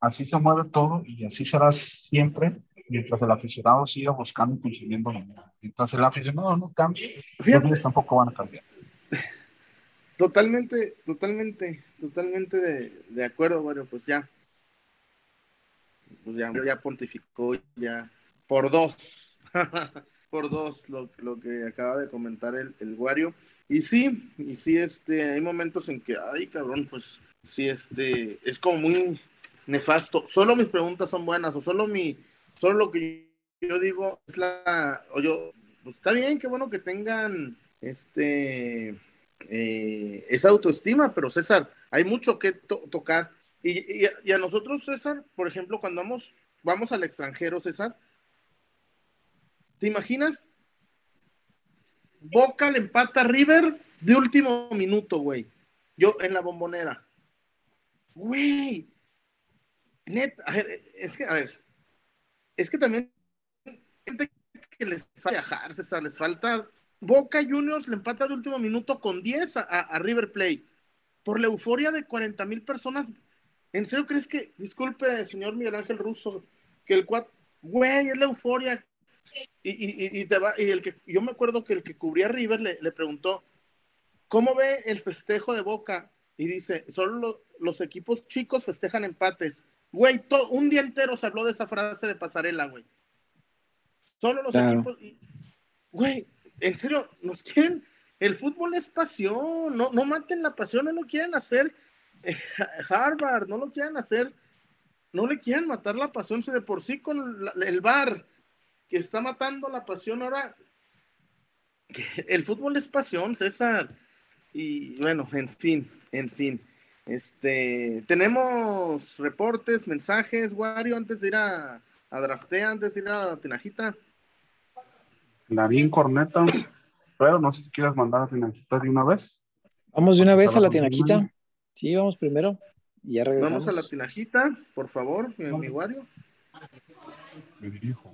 Así se mueve todo y así será siempre mientras el aficionado siga buscando y consiguiendo. Mientras el aficionado no cambie, los tampoco van a cambiar. totalmente, totalmente, totalmente de, de acuerdo, bueno, pues ya. Pues ya, ya pontificó, ya. Por dos. por dos, lo, lo que acaba de comentar el, el Wario. Y sí, y sí, este, hay momentos en que, ay, cabrón, pues sí, este, es como muy nefasto. Solo mis preguntas son buenas, o solo mi, solo lo que yo digo es la, o yo, pues está bien, qué bueno que tengan, este, eh, esa autoestima, pero César, hay mucho que to- tocar. Y, a- nosotros, César, por ejemplo, cuando vamos, vamos al extranjero, César, ¿te imaginas? Boca le empata River de último minuto, güey. Yo en la bombonera. Güey. Neta, es que, a ver, es que también gente que les falta viajar, les falta. Boca Juniors le empata de último minuto con 10 a, River Plate. Por la euforia de 40 mil personas. ¿En serio crees que, disculpe, señor Miguel Ángel Russo, que el cuat, güey, es la euforia? Y, y- y- te va, y el que, yo me acuerdo que el que cubría a River le, le preguntó, ¿cómo ve el festejo de Boca? Y dice, solo lo- los equipos chicos festejan empates. Güey, to- un día entero se habló de esa frase de pasarela, güey. Solo los Claro. equipos. y- Güey, en serio, nos quieren. El fútbol es pasión. No, no maten la pasión, no lo quieren hacer. eh, Harvard, no lo quieren hacer. No le quieren matar la pasión. Si de por sí con la- el bar que está matando la pasión ahora. El fútbol es pasión, César. Y bueno, en fin, en fin. Este, tenemos reportes, mensajes, Wario, antes de ir a, a draftea, antes de ir a Tinajita. Clarín, corneta, pero no sé si quieres mandar a Tinajita de una vez. Vamos de una vez a la bien. Sí, vamos primero. Y ya regresamos. Vamos a la Tinajita, por favor, mi, mi Wario. me dirijo.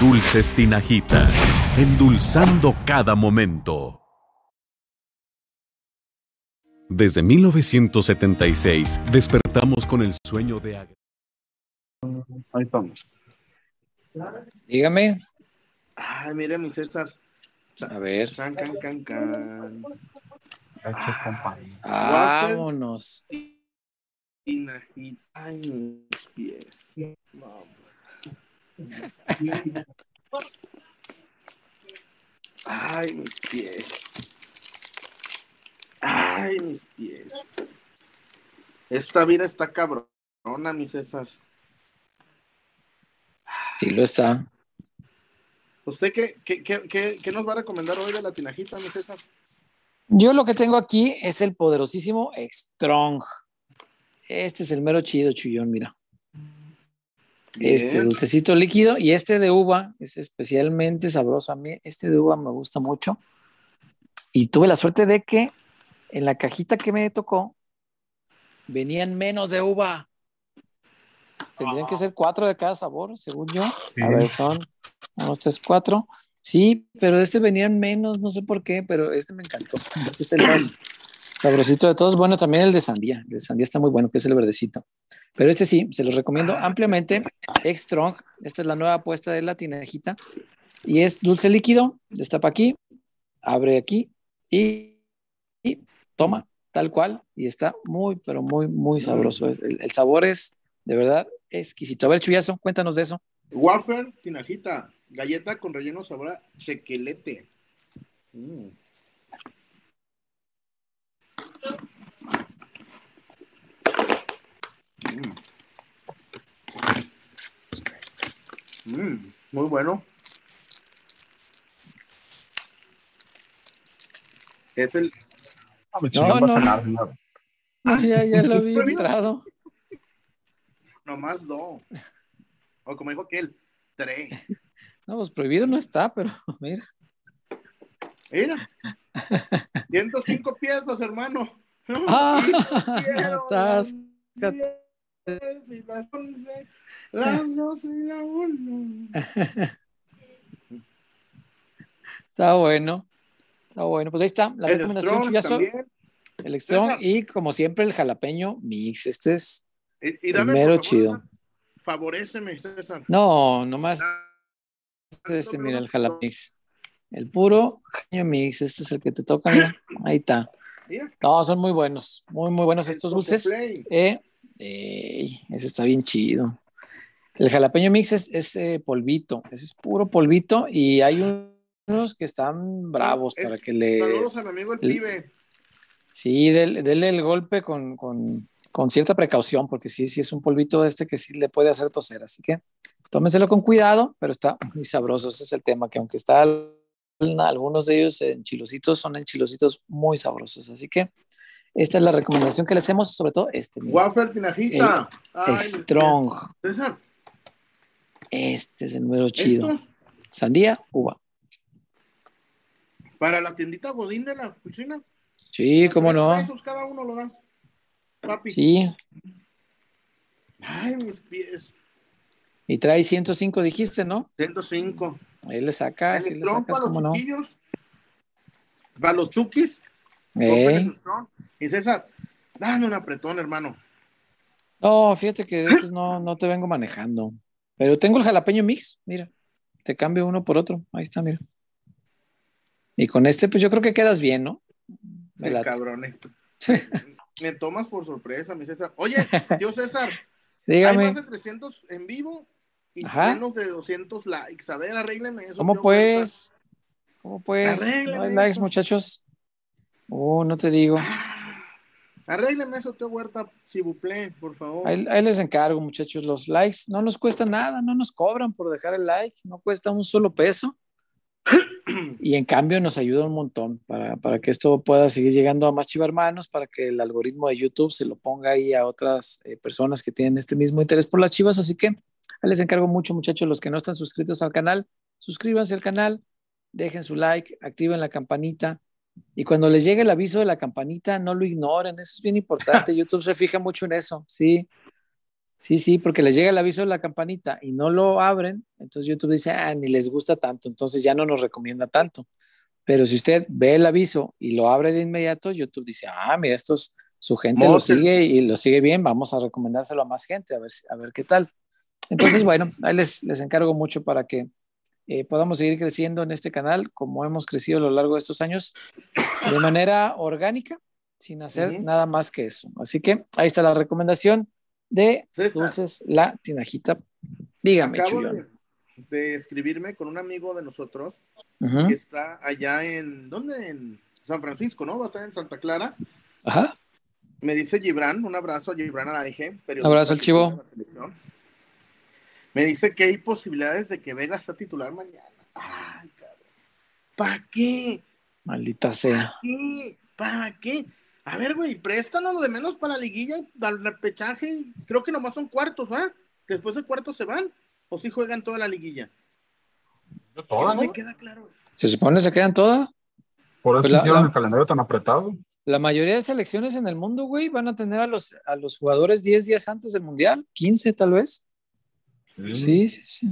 Dulces Tinajita, endulzando cada momento. Desde 1976 despertamos con el sueño de... Ahí estamos. Dígame. Ay, mire mi César. A ver. Can, can, can, compañía. Vámonos. Tinajita. Ay, mis pies. Vamos. Ay, mis pies. Ay, mis pies. Esta vida está cabrona, mi César. Sí, lo está. ¿Usted qué, qué, qué, qué, qué nos va a recomendar hoy de la tinajita, mi César? Yo lo que tengo aquí es el poderosísimo Strong. Este es el mero chido, Chuyón, mira. Este dulcecito líquido y este de uva es especialmente sabroso. A mí este de uva me gusta mucho. Y tuve la suerte de que en la cajita que me tocó venían menos de uva. Tendrían que ser cuatro de cada sabor, según yo. Sí. A ver, son unos tres, cuatro. Sí, pero de este venían menos, no sé por qué, pero este me encantó. Este es el más sabrosito de todos. Bueno, también el de sandía. El de sandía está muy bueno, que es el verdecito. Pero este sí, se los recomiendo ampliamente. X Strong. Esta es la nueva apuesta de la tinajita. Y es dulce líquido. Destapa aquí, abre aquí y, y toma, tal cual. Y está muy, pero muy, muy sabroso. El sabor es de verdad exquisito. A ver, Chuyazo, cuéntanos de eso. Wafer, tinajita, galleta con relleno sabor a chequelete. Mm. Mm. Mm, muy bueno. Es el Ah, No, no. señor. ya, ya lo vi entrado. nomás dos. O como dijo aquel, tres. No, pues prohibido no está, pero mira. Mira. 105 piezas, hermano. Ah, Quiero estás- las 10 y las 11, las 12 y la 1. Está bueno. Está bueno. Pues ahí está. La El recomendación Strong Chuyazo, también. el Strong César. y como siempre el jalapeño mix. Este es. Y, y dame, mero favor, chido. César, Favoréceme, César. No, nomás Ah, este, mira, el jalapix. El puro jalapeño mix. Este es el que te toca. mira. Ahí está. No, son muy buenos. Muy, muy buenos estos dulces. Eh, ey, ese está bien chido. El jalapeño mix es, es, eh, polvito, ese es puro polvito y hay un- unos que están bravos Es- para que le... Saludos a mi amigo el el- pibe. Sí, del- denle el golpe con, con- con cierta precaución, porque sí, sí es un polvito este que sí le puede hacer toser, así que tómenselo con cuidado, pero está muy sabroso, ese es el tema, que aunque está algunos de ellos en chilositos, son en chilositos muy sabrosos, así que esta es la recomendación que le hacemos, sobre todo este. mira, Waffle tinajita. Ay, Strong. César, Este es el número chido. estos Sandía, uva. para la tiendita Godín de la oficina. Sí, cómo no. pesos cada uno lo das. Papi. Sí, Ay, mis pies. y trae 105, dijiste, ¿no? 105. Ahí le sacas, sí le sacas, para los cómo no. chiquillos. Para los chukis. Eh. Y César, dame un apretón, hermano. No, fíjate que de esos no, no te vengo manejando. Pero tengo el jalapeño mix, mira. Te cambio uno por otro. Ahí está, mira. Y con este, pues yo creo que quedas bien, ¿no? Me El late. cabrón. este. Me tomas por sorpresa, mi César. Oye, tío César, hay Dígame, más de 300 en vivo y Ajá. menos de 200 likes. A ver, arrégleme eso. ¿cómo pues? ¿Cómo pues? Arréglame No hay likes, eso. muchachos. Oh, no te digo. Huerta. Arrégleme eso, tío Huerta, si buple, por favor. Ahí, ahí les encargo, muchachos, los likes. No nos cuesta nada, no nos cobran por dejar el like, no cuesta un solo peso. Y en cambio nos ayuda un montón para, para que esto pueda seguir llegando a más chivarmanos, para que el algoritmo de YouTube se lo ponga ahí a otras eh, personas que tienen este mismo interés por las chivas. Así que ahí les encargo mucho, muchachos, los que no están suscritos al canal, suscríbanse al canal, dejen su like, activen la campanita. Y cuando les llegue el aviso de la campanita, no lo ignoren, eso es bien importante. YouTube se fija mucho en eso, sí. Sí, sí, porque les llega el aviso de la campanita y no lo abren, entonces YouTube dice, ah, ni les gusta tanto, entonces ya no nos recomienda tanto. Pero si usted ve el aviso y lo abre de inmediato, YouTube dice, ah, mira, estos, su gente lo Moses. sigue y lo sigue bien, vamos a recomendárselo a más gente, a ver, a ver qué tal. Entonces, bueno, ahí les, les encargo mucho para que eh, podamos seguir creciendo en este canal, como hemos crecido a lo largo de estos años, de manera orgánica, sin hacer Ujú. nada más que eso. Así que ahí está la recomendación de César. Dulces La Tinajita. Dígame, Acabo de, de escribirme con un amigo de nosotros Ujú. que está allá en, ¿dónde? En San Francisco, ¿no? Va a estar en Santa Clara. Ajá. Me dice Gibran, un abrazo a Gibran Araige. Abrazo al chivo. cubre la. Me dice que hay posibilidades de que Vega sea titular mañana. Ay, cabrón. ¿Para qué? Maldita sea. qué? ¿Para qué? A ver, güey, préstanos lo de menos para la liguilla, al repechaje. Creo que nomás son cuartos, ¿ah? Después de cuartos se van. O si juegan toda la liguilla. Toda, no me queda claro. ¿Se supone se quedan todas? Por eso Pues la- hicieron la- el calendario tan apretado. La mayoría de selecciones en el mundo, güey, van a tener a los, a los jugadores 10 días antes del Mundial, 15 tal vez. Sí, sí, sí.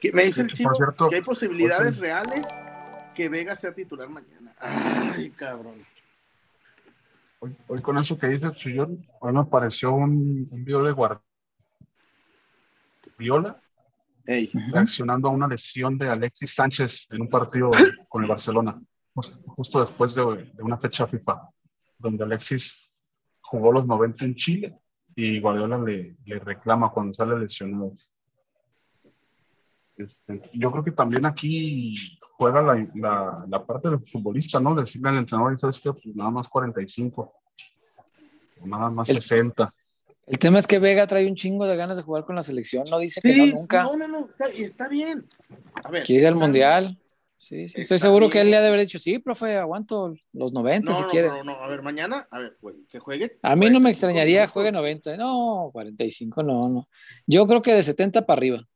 Que me dice Sí, el por chico cierto, que hay posibilidades reales que Vega sea titular mañana. Ay, cabrón. Hoy, hoy con eso que dices, Chuyón, hoy me apareció un, un video de Guardiola Ey, reaccionando a una lesión de Alexis Sánchez en un partido con el Barcelona, jus- justo después de, de una fecha FIFA, donde Alexis jugó los 90 en Chile y Guardiola le, le reclama cuando sale lesionado. Este, yo creo que también aquí juega la, la, la parte del futbolista, ¿no? Decirle al entrenador, ¿sabes qué? Pues nada más 45, o nada más El- 60. El tema es que Vega trae un chingo de ganas de jugar con la selección, no dice que Sí, no nunca. no, no, no, está, está bien. A ver, Quiere ir al Mundial. Sí, sí, estoy seguro que él le ha de haber dicho, sí, profe, aguanto los 90 No, si no, quiere. no, no, a ver, mañana, a ver, güey, que juegue. A mí no me 45 extrañaría minutos. juegue 90. No, 45 no, no. Yo creo que de 70 para arriba.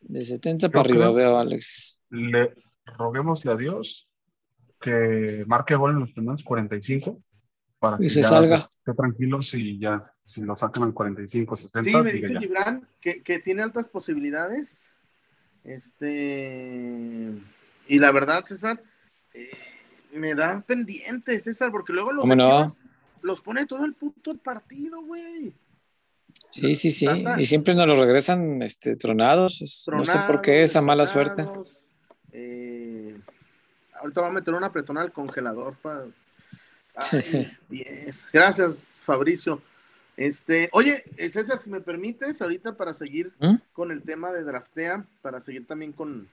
De 70 para arriba veo a Alexis. le roguémosle a Dios que marque gol en los primeros 45 para Y que se ya salga. pues, esté tranquilo si ya si lo sacan en 45 60 Sí, me dice ya. Gibran que, que tiene altas posibilidades. Este. Y la verdad, César, eh, me da pendiente, César, porque luego los los pone todo el puto partido, güey. Sí, sí, sí. Tata. Y siempre nos lo regresan este, tronados. No sé por qué esa mala suerte. Eh, ahorita va a meter una apretona al congelador para. Ay. Gracias, Fabricio. Este, oye, eh, César, si me permites, ahorita para seguir ¿Mm? con el tema de draftea, para seguir también con,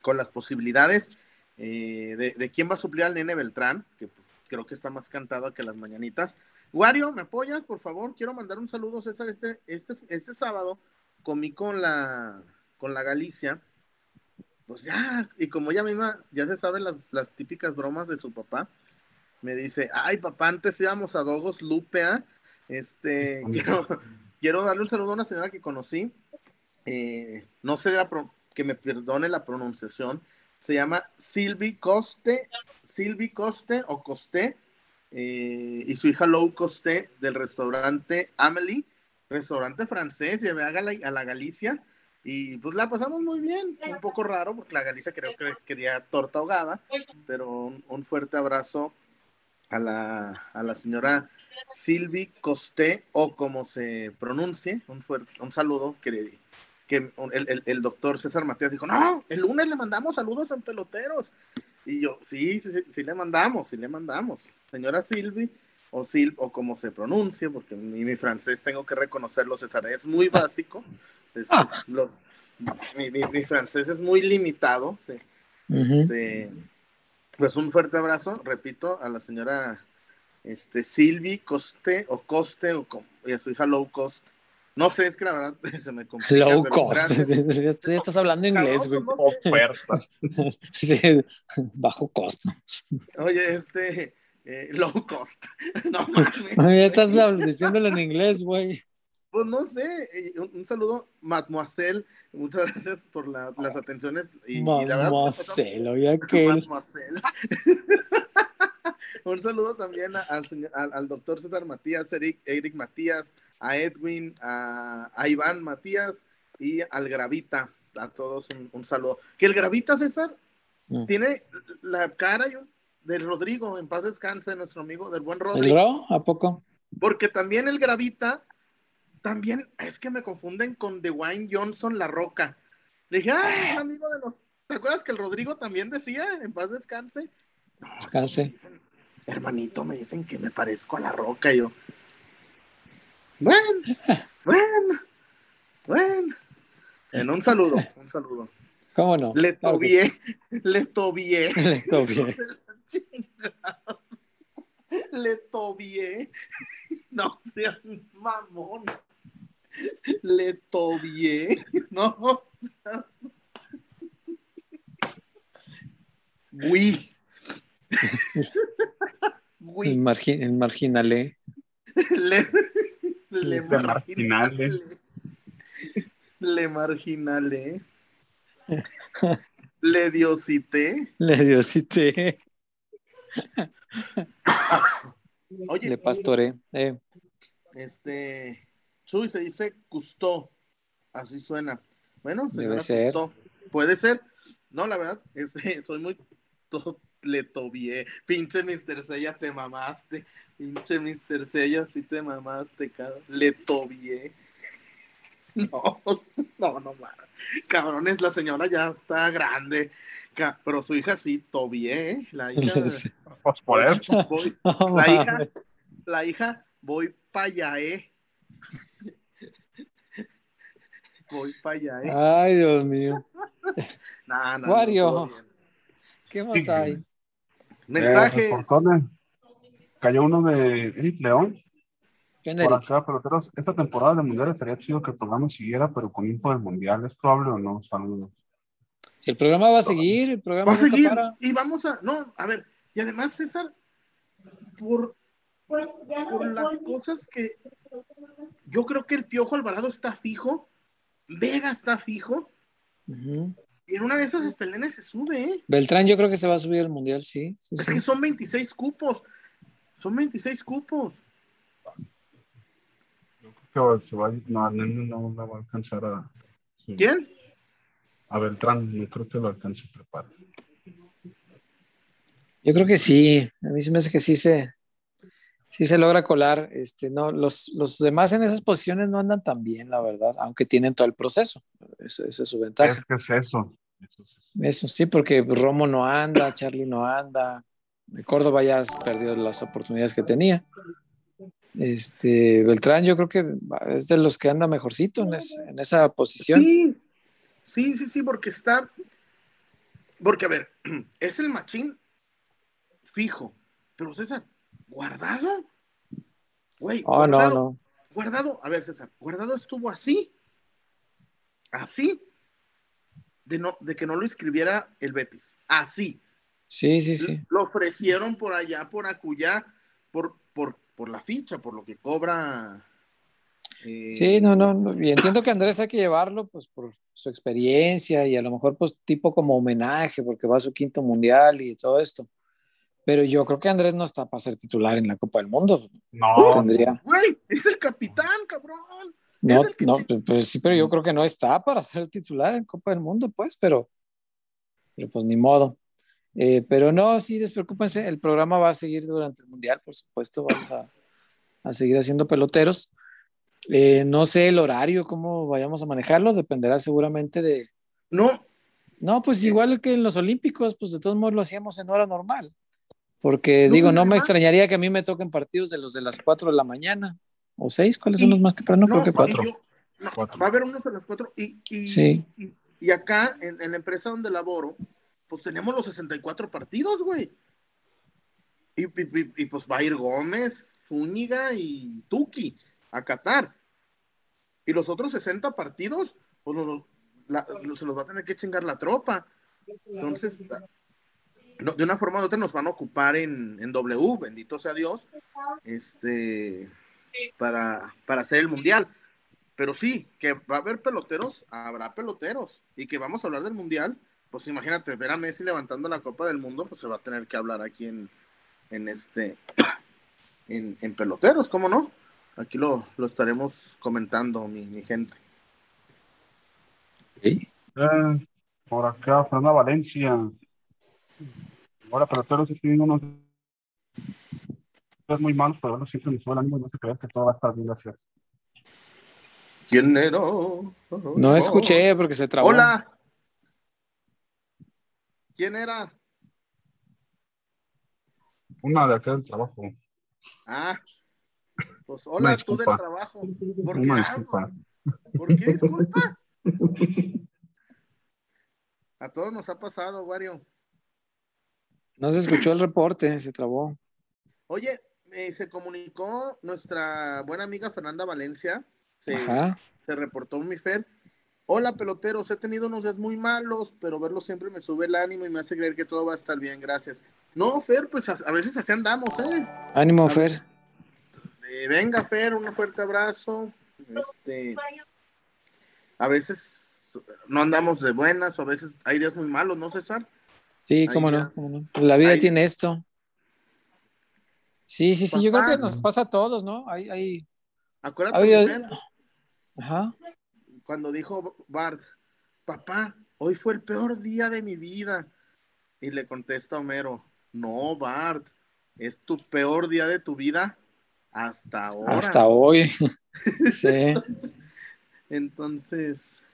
con las posibilidades eh, de, de quién va a suplir al nene Beltrán, que pues, creo que está más cantado que las mañanitas. Wario, ¿me apoyas, por favor? Quiero mandar un saludo, César. Este, este, este sábado comí con la, con la Galicia pues ya, y como ella misma ya se sabe las, las típicas bromas de su papá, me dice, ay papá, antes íbamos a Dogos Lupe, ¿ah? Este, quiero, quiero darle un saludo a una señora que conocí, eh, no sé la pro- que me perdone la pronunciación, se llama Silvi Coste, Silvi Coste o Coste, eh, y su hija Lou Coste del restaurante Amelie, restaurante francés, llevé a, Gal- a la Galicia y pues la pasamos muy bien, un poco raro porque la Galicia creo que quería torta ahogada, pero un, un fuerte abrazo a la, a la señora Silvi Costé o como se pronuncie, un, fuerte, un saludo que, que el, el- el doctor César Matías dijo, no, el lunes le mandamos saludos en peloteros. Y yo, sí, sí, sí, sí le mandamos, sí le mandamos. Señora Silvi, o Sil, o como se pronuncie, porque mi, mi francés tengo que reconocerlo, César, es muy básico. Es- los- mi, mi- mi francés es muy limitado. sí. Este, pues un fuerte abrazo, repito, a la señora este, Silvi Coste o Coste o como- y a su hija Low Cost. No sé, es que la verdad se me complica. Low cost. gracias. Ya estás hablando inglés, güey. Ofertas. Sí, bajo costo. Oye, este, eh, low cost. No mames. Ya estás diciéndolo en inglés, güey. Pues no sé, eh, un, un saludo, mademoiselle, muchas gracias por la- las atenciones. Y, y la verdad, que. Mademoiselle. Un saludo también a- al, señor- al, al doctor César Matías, Eric, Eric Matías, a Edwin, a, a Iván Matías y al Gravita. A todos un, un saludo. Que el Gravita, César, Mm. tiene la cara y un- del Rodrigo, en paz descanse, nuestro amigo del buen ¿El Rodrigo. Ro? ¿A poco? Porque también el Gravita, también es que me confunden con Dwayne Johnson La Roca. Le dije, ah, amigo de los. ¿Te acuerdas que el Rodrigo también decía, en paz descanse? No, Descanse. dicen, hermanito, me dicen que me parezco a La Roca. Y yo, bueno, bueno, bueno. En un saludo, un saludo. ¿Cómo no? Le tobié, le tobié. Le tobié. Le tobié. No seas mamón. Le tobié. No seas. Uy. El, Uy. margi- el marginalé. Le, le De marginale. Le marginale. Le diosité. Le diosité. Oye, Le pastoré. Eh, Este, Chuy se dice Custó, así suena. Bueno, Debe señora ser. Custó. Puede ser. No, la verdad, este, soy muy le tobié. Pinche Mr. Sella, te mamaste. Pinche Mr. Sella, sí te mamaste, cabrón. Le tobié. No, no, no, man. Cabrones, la señora ya está grande. Pero su hija sí, tobié, ¿eh? La hija. Pues por eso. voy- no la hija, la hija, voy para allá, eh. Voy para allá, eh. Ay, Dios mío. No, no, no, Wario. bien. ¿Qué más hay? Mensajes. Eh, reportones. Cayó uno de Eric León. ¿Qué onda, Por acá, peloteros. Esta temporada del Mundial estaría chido que el programa siguiera, pero con info del Mundial. ¿Es probable o no? Saludos. Si el programa va a seguir, el programa Va a seguir. para. Y vamos a. No, a ver. Y además, César, por, por las cosas que. Yo creo que el Piojo Alvarado está fijo. Vega está fijo. Y en una de esas hasta el nene se sube, ¿eh? Beltrán, yo creo que se va a subir al mundial, sí. sí, Es sí. que son 26 cupos. Son 26 cupos. Yo creo que se va a, no, a Nene no la va a alcanzar a. sí. ¿Quién? A Beltrán, no creo que lo alcance a preparar. Yo creo que sí. A mí se me hace que sí se, sí se logra colar. Este, no, los, los demás en esas posiciones no andan tan bien, la verdad, aunque tienen todo el proceso. Eso, esa es su ventaja. Es que es eso. Eso es eso. Eso sí, porque Romo no anda, Charlie no anda. Córdoba ya perdió las oportunidades que tenía. Este, Beltrán, yo creo que es de los que anda mejorcito en, es- en esa posición. Sí, sí, sí, sí, porque está. Porque, a ver, es el machín fijo. Pero César, ¿guardado? Güey, Oh, no, no. guardado, a ver, César, guardado estuvo así. Así. De, no, de que no lo escribiera el Betis. Así. Sí, sí, sí. Lo ofrecieron por allá, por acullá, por, por, por la ficha, por lo que cobra. eh, Sí, no, no, no, y entiendo que Andrés hay que llevarlo pues por su experiencia y a lo mejor pues tipo como homenaje porque va a su quinto mundial y todo esto. Pero yo creo que Andrés no está para ser titular en la Copa del Mundo. No, Tendría. Güey, es el capitán, cabrón. No, no, pues, pues sí, pero yo creo que no está para ser titular en Copa del Mundo, pues, pero, pero pues ni modo. Eh, pero no, sí, despreocúpense, el programa va a seguir durante el Mundial, por supuesto, vamos a, a seguir haciendo peloteros. Eh, no sé el horario, cómo vayamos a manejarlo, dependerá seguramente de... No, No, pues igual que en los Olímpicos, pues de todos modos lo hacíamos en hora normal. Porque No, digo, no me extrañaría que a mí me toquen partidos de los de las 4 de la mañana o 6, ¿cuáles son los más temprano? no, creo que y 4. yo- no, Cuatro. va a haber unos a las cuatro. Y, y, Sí. y, y acá, en, en la empresa donde laboro, pues tenemos los 64 partidos, güey. Y, y- y- y, pues va a ir Gómez, Zúñiga y Tuki a Qatar. Y los otros 60 partidos, pues la- se los va a tener que chingar la tropa. Entonces, no, de una forma u otra nos van a ocupar en, en W, bendito sea Dios, este, para, para hacer el mundial. Pero sí, que va a haber peloteros, habrá peloteros. Y que vamos a hablar del mundial, pues imagínate, ver a Messi levantando la Copa del Mundo, pues se va a tener que hablar aquí en, en este, en, en peloteros, ¿cómo no? Aquí lo, lo estaremos comentando, mi, mi gente. Eh, por acá, Fernanda Valencia. Ahora, estoy viendo unos muy malos, pero bueno, siempre me sube el ánimo y no se creer que todo va a estar bien, gracias. ¿Quién era? No escuché porque se trabó. Hola. ¿Quién era? Una de acá del trabajo. Ah, pues Una hola, tú del trabajo. ¿Por qué? Ah, pues, ¿Por qué disculpa? A todos nos ha pasado, Wario. No se escuchó el reporte, se trabó. Oye, eh, se comunicó nuestra buena amiga Fernanda Valencia. Se, Ajá. se reportó mi Fer. Hola, peloteros. He tenido unos días muy malos, pero verlos siempre me sube el ánimo y me hace creer que todo va a estar bien. Gracias. No, Fer, pues a, a veces así andamos, ¿eh? Ánimo, A Fer. Eh, venga, Fer, un fuerte abrazo. Este, a veces no andamos de buenas, o a veces hay días muy malos, ¿no, César? Sí, cómo no, cómo no. La vida tiene esto. Sí, sí, sí, yo creo que nos pasa a todos, ¿no? Hay, hay, Acuérdate, ajá. cuando dijo Bart, papá, hoy fue el peor día de mi vida. Y le contesta Homero, no, Bart, es tu peor día de tu vida hasta ahora. Hasta hoy. sí, Entonces,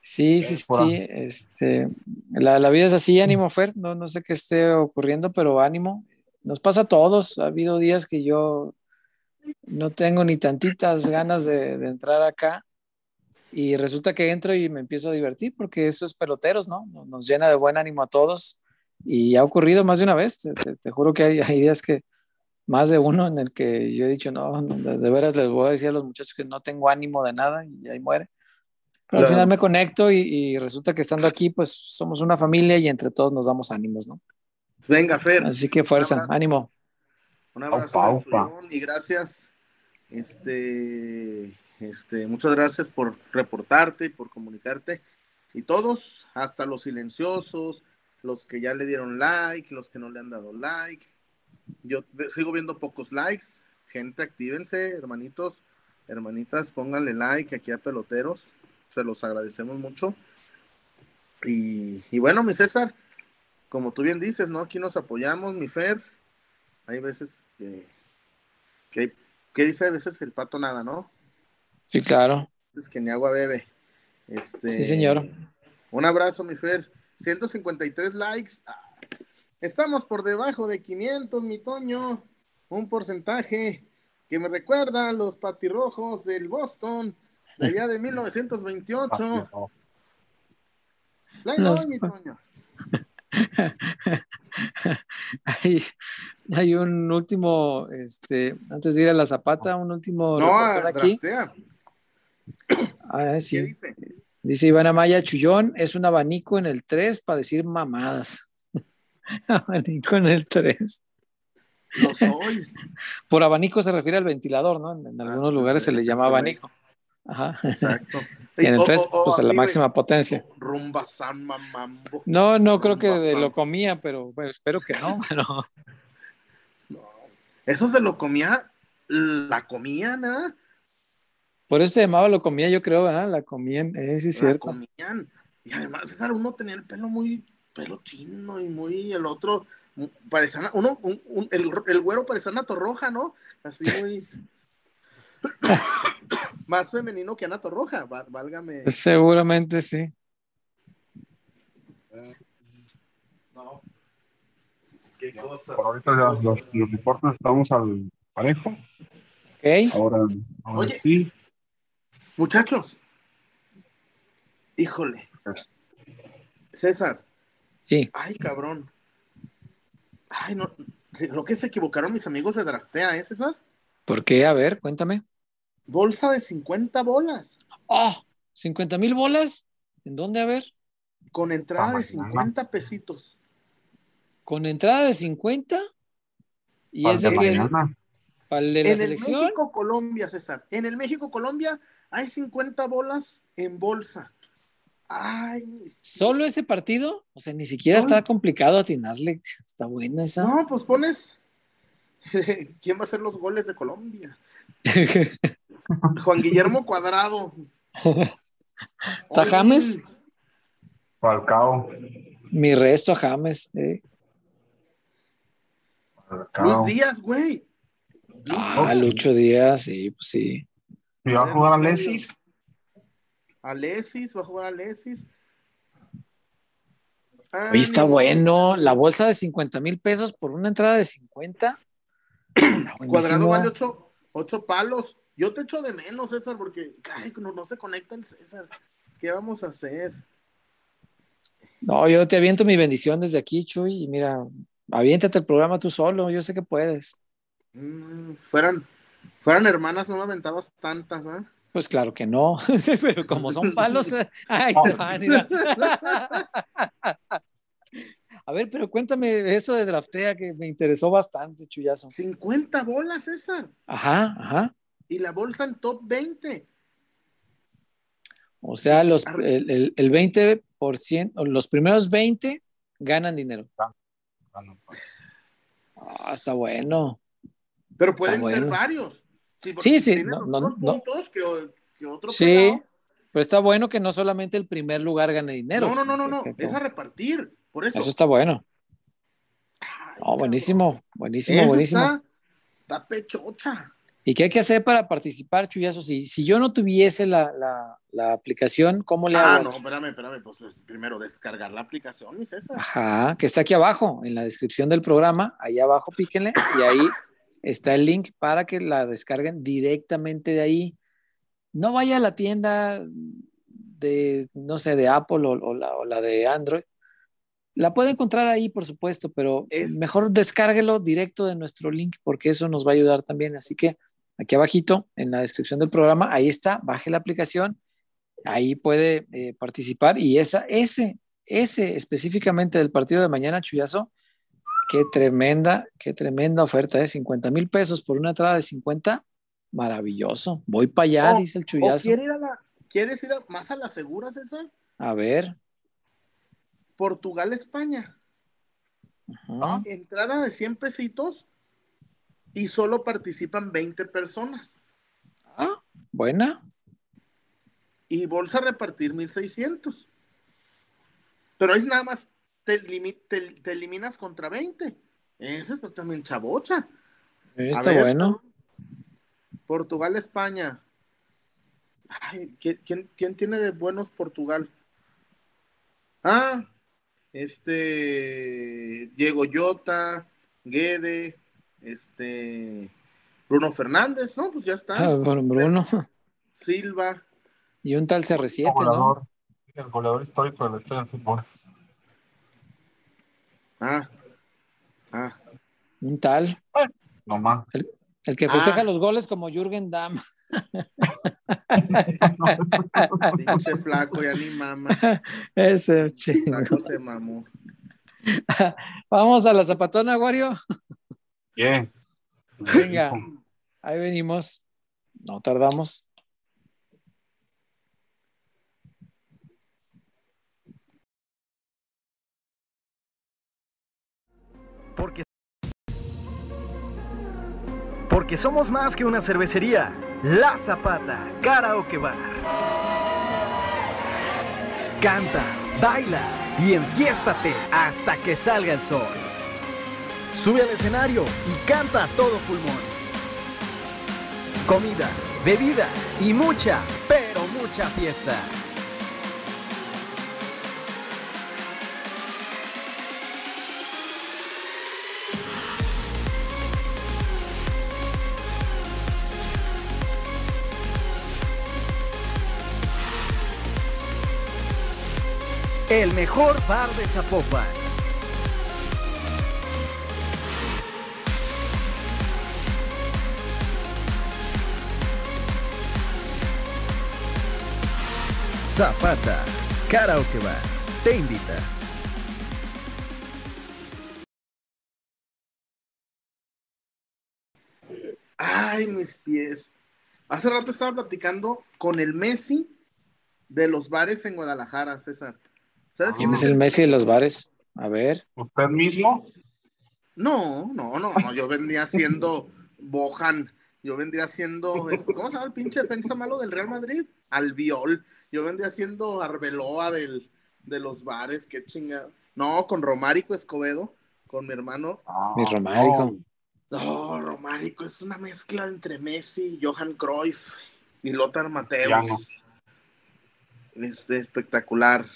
sí, sí, por sí. Este, la, la vida es así, ánimo, Fer. No, no sé qué esté ocurriendo, pero ánimo. Nos pasa a todos. Ha habido días que yo no tengo ni tantitas ganas de, de entrar acá. Y resulta que entro y me empiezo a divertir porque eso es peloteros, ¿no? Nos- llena de buen ánimo a todos. Y ha ocurrido más de una vez. Te, te- te juro que hay, hay días que, más de uno en el que yo he dicho, no, de, de veras les voy a decir a los muchachos que no tengo ánimo de nada y ahí muere. Pero al Claro. final me conecto y, y resulta que estando aquí, pues somos una familia y entre todos nos damos ánimos, ¿no? Venga, Fer. Así que fuerza, Un abrazo. ánimo. Un abrazo. Chuyón y gracias. Este, este, muchas gracias por reportarte y por comunicarte. Y todos, hasta los silenciosos, los que ya le dieron like, los que no le han dado like. Yo sigo viendo pocos likes. Gente, actívense, hermanitos, hermanitas, pónganle like aquí a peloteros. Se los agradecemos mucho. Y, y bueno, mi César, como tú bien dices, ¿no? Aquí nos apoyamos, mi Fer. Hay veces que, que, dice a veces el pato nada, ¿no? Sí, claro. Es que ni agua bebe. Este, Sí, señor. Un abrazo, mi Fer. 153 likes. Ah, Estamos por debajo de 500, mi Toño. Un porcentaje que me recuerda a los patirrojos del Boston, de allá de 1928. Play Los mi Toño. hay, hay un último, este, antes de ir a la zapata, un último No, aquí. Ah, ¿Qué dice? Dice Iván Amaya, Chullón es un abanico en el 3 para decir mamadas. abanico en el 3. Lo soy. Por abanico se refiere al ventilador, ¿no? En, en Ah, algunos lugares se le llama abanico. Ajá. Exacto. Y en el O- 3, o- o pues a la máxima potencia. Rumba San Mamambo. No, no creo que de lo comía, pero bueno, espero que no. Pero No. Eso se lo comía, la comían, ¿ah? por eso se llamaba lo comía, yo creo, ¿verdad? La comían, eh, sí, es La cierto. comían. Y además, César, uno tenía el pelo muy, pelo chino y muy, el otro, mu- parecía, uno, un- un- el, el güero parecía una torroja, ¿no? Así muy... Más femenino que Ana Torroja, va- válgame. Seguramente sí. No. Qué cosas. Por ahorita ya los, los reportes estamos al parejo. Ok. Ahora, ahora Oye. sí. Muchachos, híjole, pues, César, Sí. ay, cabrón. Ay, no, creo que se equivocaron mis amigos de Draftea, ¿eh, César? ¿Por qué? A ver, cuéntame. Bolsa de 50 bolas, ¡Oh! ¿50 mil bolas? ¿En dónde? A ver. con entrada de mañana. 50 pesitos. Con entrada de 50. ¿Y es de mañana. ¿Para el de la En el selección? México-Colombia, César, en el México-Colombia hay 50 bolas en bolsa. Ay, ¿Solo ese partido? O sea, ni siquiera Solo. está complicado atinarle. Está buena esa. No, pues pones. ¿Quién va a hacer los goles de Colombia? Juan Guillermo Cuadrado. ¿Está James? Falcao. Mi resto a James. eh. Luis Díaz, güey. Ah. Lucho Díaz, sí, pues sí. ¿Y va a jugar a Lesis? Alexis, va a jugar Alexis. Ah, Oye, está bueno. La bolsa de 50 mil pesos por una entrada de 50. Está Cuadrado vale ocho, ocho palos. Yo te echo de menos, César, porque caray, no, no se conecta el César. ¿Qué vamos a hacer? No, yo te aviento mi bendición desde aquí, Chuy. Y mira, aviéntate el programa tú solo. Yo sé que puedes. Mm, fueran, fueran hermanas, no me aventabas tantas, ¿ah? Pues claro que no. Pero como son palos, ay, te van, mira. A ver, pero cuéntame eso de draftea que me interesó bastante, Chuyazo. 50 bolas, César. Ajá, ajá. Y la bolsa en top 20. O sea, los, el, el, el 20%, o los primeros 20 ganan dinero. Ah, Ah, está bueno. Pero pueden ser varios. Sí, Sí, sí, no, que, que otro Sí, pelado. pero está bueno que no solamente el primer lugar gane dinero. No, no, no, no, no. Es a repartir. Por eso. Eso está bueno. Ay, buenísimo, buenísimo, buenísimo. Está, está pechocha. ¿Y qué hay que hacer para participar, Chuyazo? Si, si yo no tuviese la, la- la aplicación, ¿cómo le Ah, hago? no, espérame, espérame. Pues es primero descargar la aplicación, mi César. Ajá, que está aquí abajo, en la descripción del programa, ahí abajo píquenle y ahí está el link para que la descarguen directamente de ahí. No vaya a la tienda de, no sé, de Apple o, o la, o la de Android. La puede encontrar ahí, por supuesto, pero Es- mejor descárguelo directo de nuestro link porque eso nos va a ayudar también. Así que aquí abajito, en la descripción del programa, ahí está, baje la aplicación, ahí puede eh, participar y esa, ese, ese específicamente del partido de mañana, Chuyazo, qué tremenda, qué tremenda oferta, ¿eh? 50 mil pesos por una entrada de 50, maravilloso. Voy para allá, dice el ¿O Chuyazo. quiere ir a la, quieres ir a- más a la segura, César? A ver. Portugal, España. Ajá. Entrada de 100 pesitos y solo participan 20 personas. Ah, buena. Y bolsa a repartir 1600. Pero es nada más, te, te, te eliminas contra 20. Esa está también chavocha. Está ver. bueno. Portugal, España. Ay, ¿quién, quién, quién tiene de buenos Portugal? Ah, este Diego Llota, Guede, este Bruno Fernández, ¿no? Pues ya está. Ah, bueno, Bruno. Silva. Y un tal CR7, ¿no? goleador, el goleador histórico de la historia del fútbol. Ah, ah. Un tal. No más. El que festeja Ah. los goles como Jürgen Damm. Pinche flaco, ya ni mama. Ese chingo. Flaco se mamó. Vamos a la zapatona, Wario. Bien. Venga, ahí venimos. No tardamos. Porque porque somos más que una cervecería. La Zapata Karaoke Bar. Canta, baila y enfiéstate hasta que salga el sol. Sube al escenario y canta a todo pulmón. Comida, bebida y mucha, pero mucha fiesta. El mejor bar de Zapopan. Zapata, Karaoke Bar, te invita. Ay, mis pies. Hace rato estaba platicando con el Messi de los bares en Guadalajara, César. ¿Sabes ¿Quién es el Messi de los bares? A ver. ¿Usted mismo? No, no, no, no. Yo vendría siendo Bojan. Yo vendría siendo. este, ¿Cómo se llama el pinche defensa malo del Real Madrid? Albiol. Yo vendría siendo Arbeloa del, de los bares. Qué chingada. No, con Romárico Escobedo, con mi hermano. Ah, Mi Romárico. No, Romárico es una mezcla entre Messi, Johan Cruyff y Lothar Mateus. no. Este, espectacular.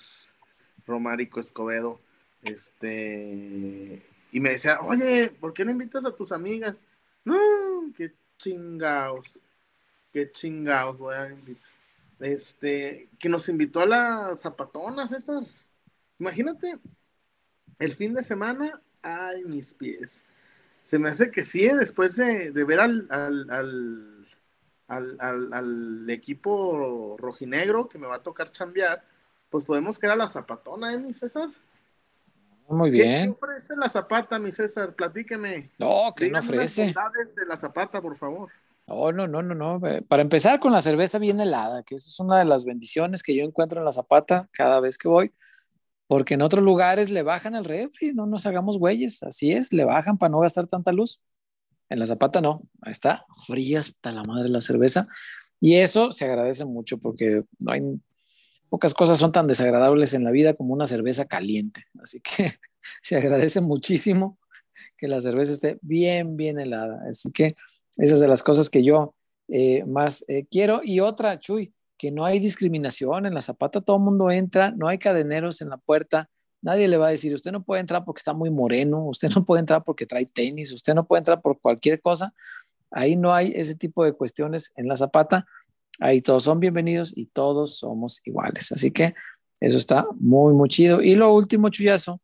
Romárico Escobedo. Este. Y me decía, oye, ¿por qué no invitas a tus amigas? No, qué chingados. Qué chingados voy a invitar. Este, que nos invitó a la zapatona, César. Imagínate, el fin de semana, ay, mis pies. Se me hace que sí, ¿eh? después de, de ver al, al, al, al, equipo rojinegro que me va a tocar chambear, pues podemos quedar a la zapatona, ¿eh, mi César? Muy ¿Qué, qué bien. ofrece la zapata, mi César? Platíqueme. No, que no ofrece. bondades de la zapata, por favor. No, no, no, no, no. Eh, Para empezar con la cerveza bien helada, que eso es una de las bendiciones que yo encuentro en la Zapata cada vez que voy, porque en otros lugares le bajan el refri, no nos hagamos güeyes, así es, le bajan para no gastar tanta luz. En la Zapata no, ahí está, fría hasta la madre la cerveza. Y eso se agradece mucho porque no hay pocas cosas son tan desagradables en la vida como una cerveza caliente. Así que se agradece muchísimo que la cerveza esté bien, bien helada. Así que esa es de las cosas que yo eh, más eh, quiero. Y otra, Chuy, que no hay discriminación en la zapata, todo el mundo entra, no hay cadeneros en la puerta, nadie le va a decir, usted no puede entrar porque está muy moreno, usted no puede entrar porque trae tenis, usted no puede entrar por cualquier cosa. Ahí no hay ese tipo de cuestiones en la zapata. Ahí todos son bienvenidos y todos somos iguales. Así que eso está muy, muy chido. Y lo último, Chuyazo,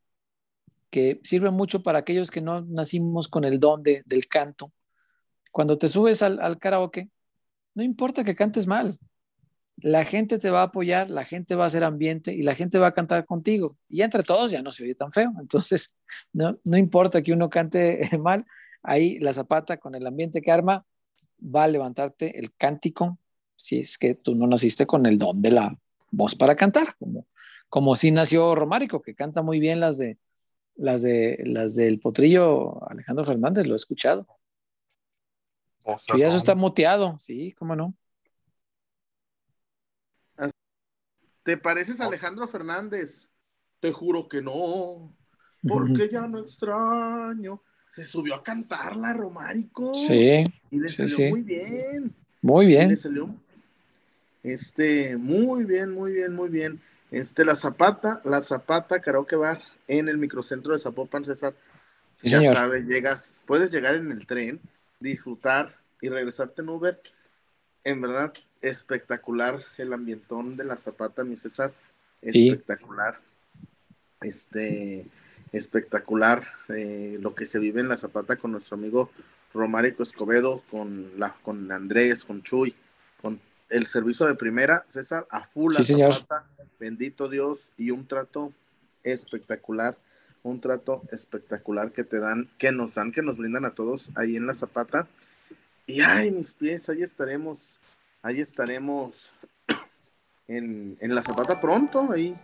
que sirve mucho para aquellos que no nacimos con el don de, del canto. Cuando te subes al, karaoke, no importa que cantes mal. La gente te va a apoyar, la gente va a hacer ambiente y la gente va a cantar contigo. Y entre todos ya no se oye tan feo. Entonces, no, no importa que uno cante mal, ahí la zapata con el ambiente que arma va a levantarte el cántico si es que tú no naciste con el don de la voz para cantar, como, como sí nació Romárico, que canta muy bien las de las de las del potrillo Alejandro Fernández, lo he escuchado. O sea, Chuyazo no. está muteado, sí, cómo no. ¿Te pareces a Alejandro Fernández? Te juro que no, porque ya no extraño. Se subió a cantarla, Romárico. Sí, Y le sí, salió sí. muy bien. muy Y bien. le salió. Este, muy bien, muy bien, muy bien. Este, la Zapata, la Zapata Karaoke Bar en el microcentro de Zapopan, César. Sí, ya señor. sabes, llegas, puedes llegar en el tren, disfrutar y regresarte en Uber. En verdad, espectacular el ambientón de la Zapata, mi César. Sí. Espectacular. Este, espectacular eh, lo que se vive en la Zapata con nuestro amigo Romárico Escobedo, con, la, con Andrés, con Chuy, con el servicio de primera, César, a full. Sí, señor. Zapata, bendito Dios, y un trato espectacular, un trato espectacular que te dan, que nos dan, que nos brindan a todos ahí en la Zapata. Y ay, mis pies, ahí estaremos, ahí estaremos en, en la Zapata pronto, ahí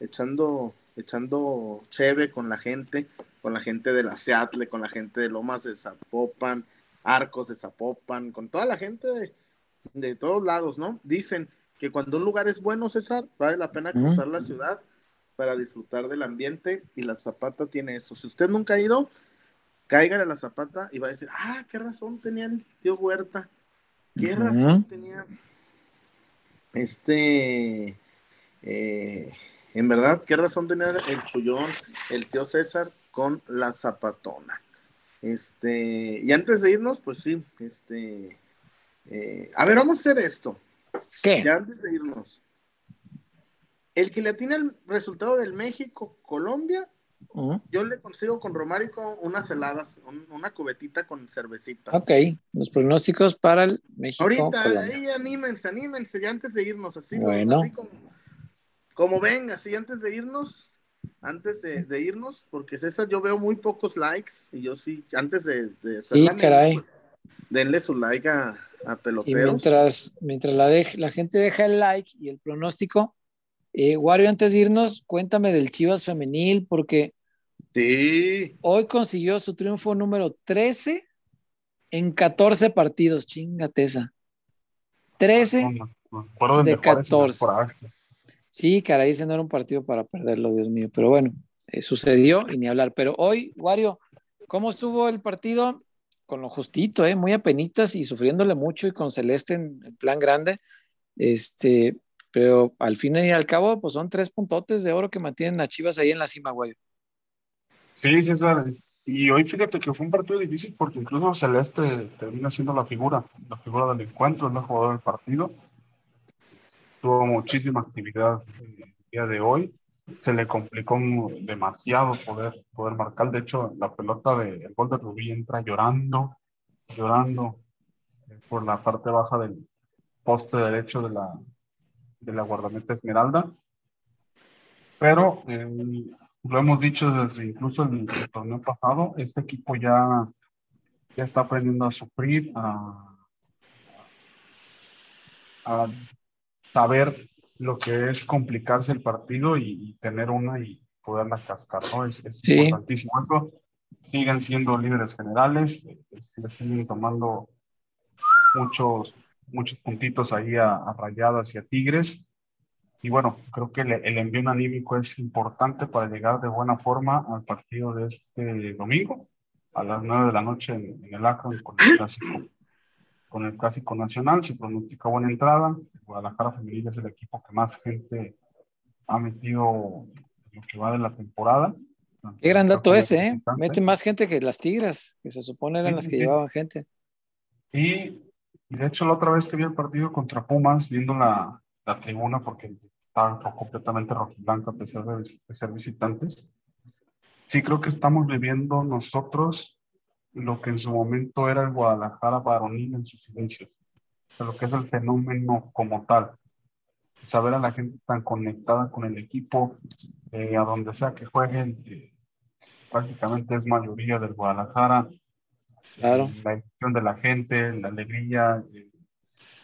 echando, echando cheve con la gente, con la gente de la Seattle, con la gente de Lomas de Zapopan, Arcos de Zapopan, con toda la gente de, de todos lados, ¿no? Dicen que cuando un lugar es bueno, César, vale la pena cruzar la ciudad para disfrutar del ambiente y la Zapata tiene eso. Si usted nunca ha ido, cáigale a la Zapata y va a decir, ah, qué razón tenía el tío Huerta, qué razón tenía este, eh, en verdad, qué razón tenía el chullón, el tío César con la Zapatona. Este, y antes de irnos, pues sí, este, eh, a ver, vamos a hacer esto. ¿Qué? Ya antes de irnos. El que le atine el resultado del México-Colombia, Ujú. yo le consigo con Romárico unas heladas, un- una cubetita con cervecitas. Ok, los pronósticos para el México. Ahorita, Colombia. ahí anímense, anímense, ya antes de irnos, así, Bueno. así como, como venga, así antes de irnos, antes de, de irnos, porque César, yo veo muy pocos likes, y yo sí, antes de, de Sí, la caray. pues, denle su like a, a Y mientras, mientras la, dej- la gente deja el like y el pronóstico, eh, Wario, antes de irnos, cuéntame del Chivas femenil, porque Sí, hoy consiguió su triunfo número 13 en 14 partidos. Chingate esa. 13. No, me- me acuerdo de de Juárez y del 14. Coraje. Sí, caray, ese no era un partido para perderlo, Dios mío. Pero bueno, eh, sucedió y ni hablar. Pero hoy, Wario, ¿cómo estuvo el partido? Con lo justito, ¿eh? muy apenitas y sufriéndole mucho y con Celeste en, en plan grande. Este, pero al fin y al cabo, pues son tres puntotes de oro que mantienen a Chivas ahí en la cima, Wario. Sí, César. Y hoy fíjate que fue un partido difícil porque incluso Celeste termina siendo la figura, la figura del encuentro, es la jugadora del partido. Tuvo muchísima actividad el día de hoy. Se le complicó demasiado poder, poder marcar. De hecho, la pelota del el gol de Rubí entra llorando, llorando eh, por la parte baja del poste derecho de la, de la guardameta Esmeralda. Pero eh, lo hemos dicho desde incluso el, el torneo pasado, este equipo ya, ya está aprendiendo a sufrir, a, a saber lo que es complicarse el partido y, y tener una y poderla cascar, ¿no? Es, es Sí. importantísimo eso. Siguen siendo líderes generales, eh, le siguen tomando muchos, muchos puntitos ahí a, a Rayadas y a Tigres. Y bueno, creo que el, el envío anímico es importante para llegar de buena forma al partido de este domingo a las 9 de la noche en, en el Akron con el clásico, con el clásico nacional. Se pronostica buena entrada. Guadalajara Femenil es el equipo que más gente ha metido en lo que va de la temporada. Qué gran dato ese, ¿eh? Mete más gente que las Tigras, que se supone eran Sí, las que sí. llevaban gente. Y, y de hecho, la otra vez que vi el partido contra Pumas, viendo la, la tribuna, porque estaba completamente rojiblanca a pesar de, de ser visitantes, sí creo que estamos viviendo nosotros lo que en su momento era el Guadalajara varonil en sus inicios, lo que es el fenómeno como tal. Saber a la gente tan conectada con el equipo, eh, a donde sea que jueguen, eh, prácticamente es mayoría del Guadalajara, Claro. la emoción de la gente, la alegría, el,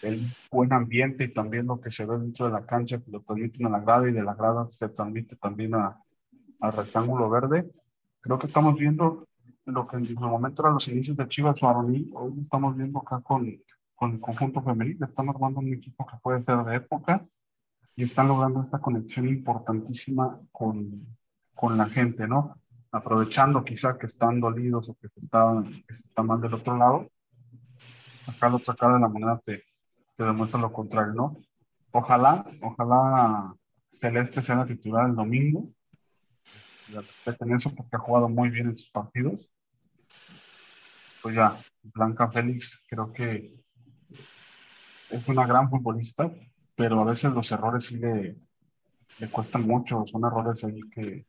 el buen ambiente y también lo que se ve dentro de la cancha, que lo transmiten a la grada y de la grada se transmite también al rectángulo verde. Creo que estamos viendo lo que en su momento eran los inicios de Chivas varonil, hoy estamos viendo acá con, con el conjunto femenil, están armando un equipo que puede ser de época y están logrando esta conexión importantísima con, con la gente, ¿no? Aprovechando quizá que están dolidos o que se está, que se mal del otro lado, acá la otra cara de la moneda te, te demuestra lo contrario, ¿no? Ojalá, ojalá Celeste sea la titular el domingo, la respeten eso porque ha jugado muy bien en sus partidos. Pues ya, Blanca Félix creo que es una gran futbolista, pero a veces los errores sí le, le cuestan mucho, son errores ahí que,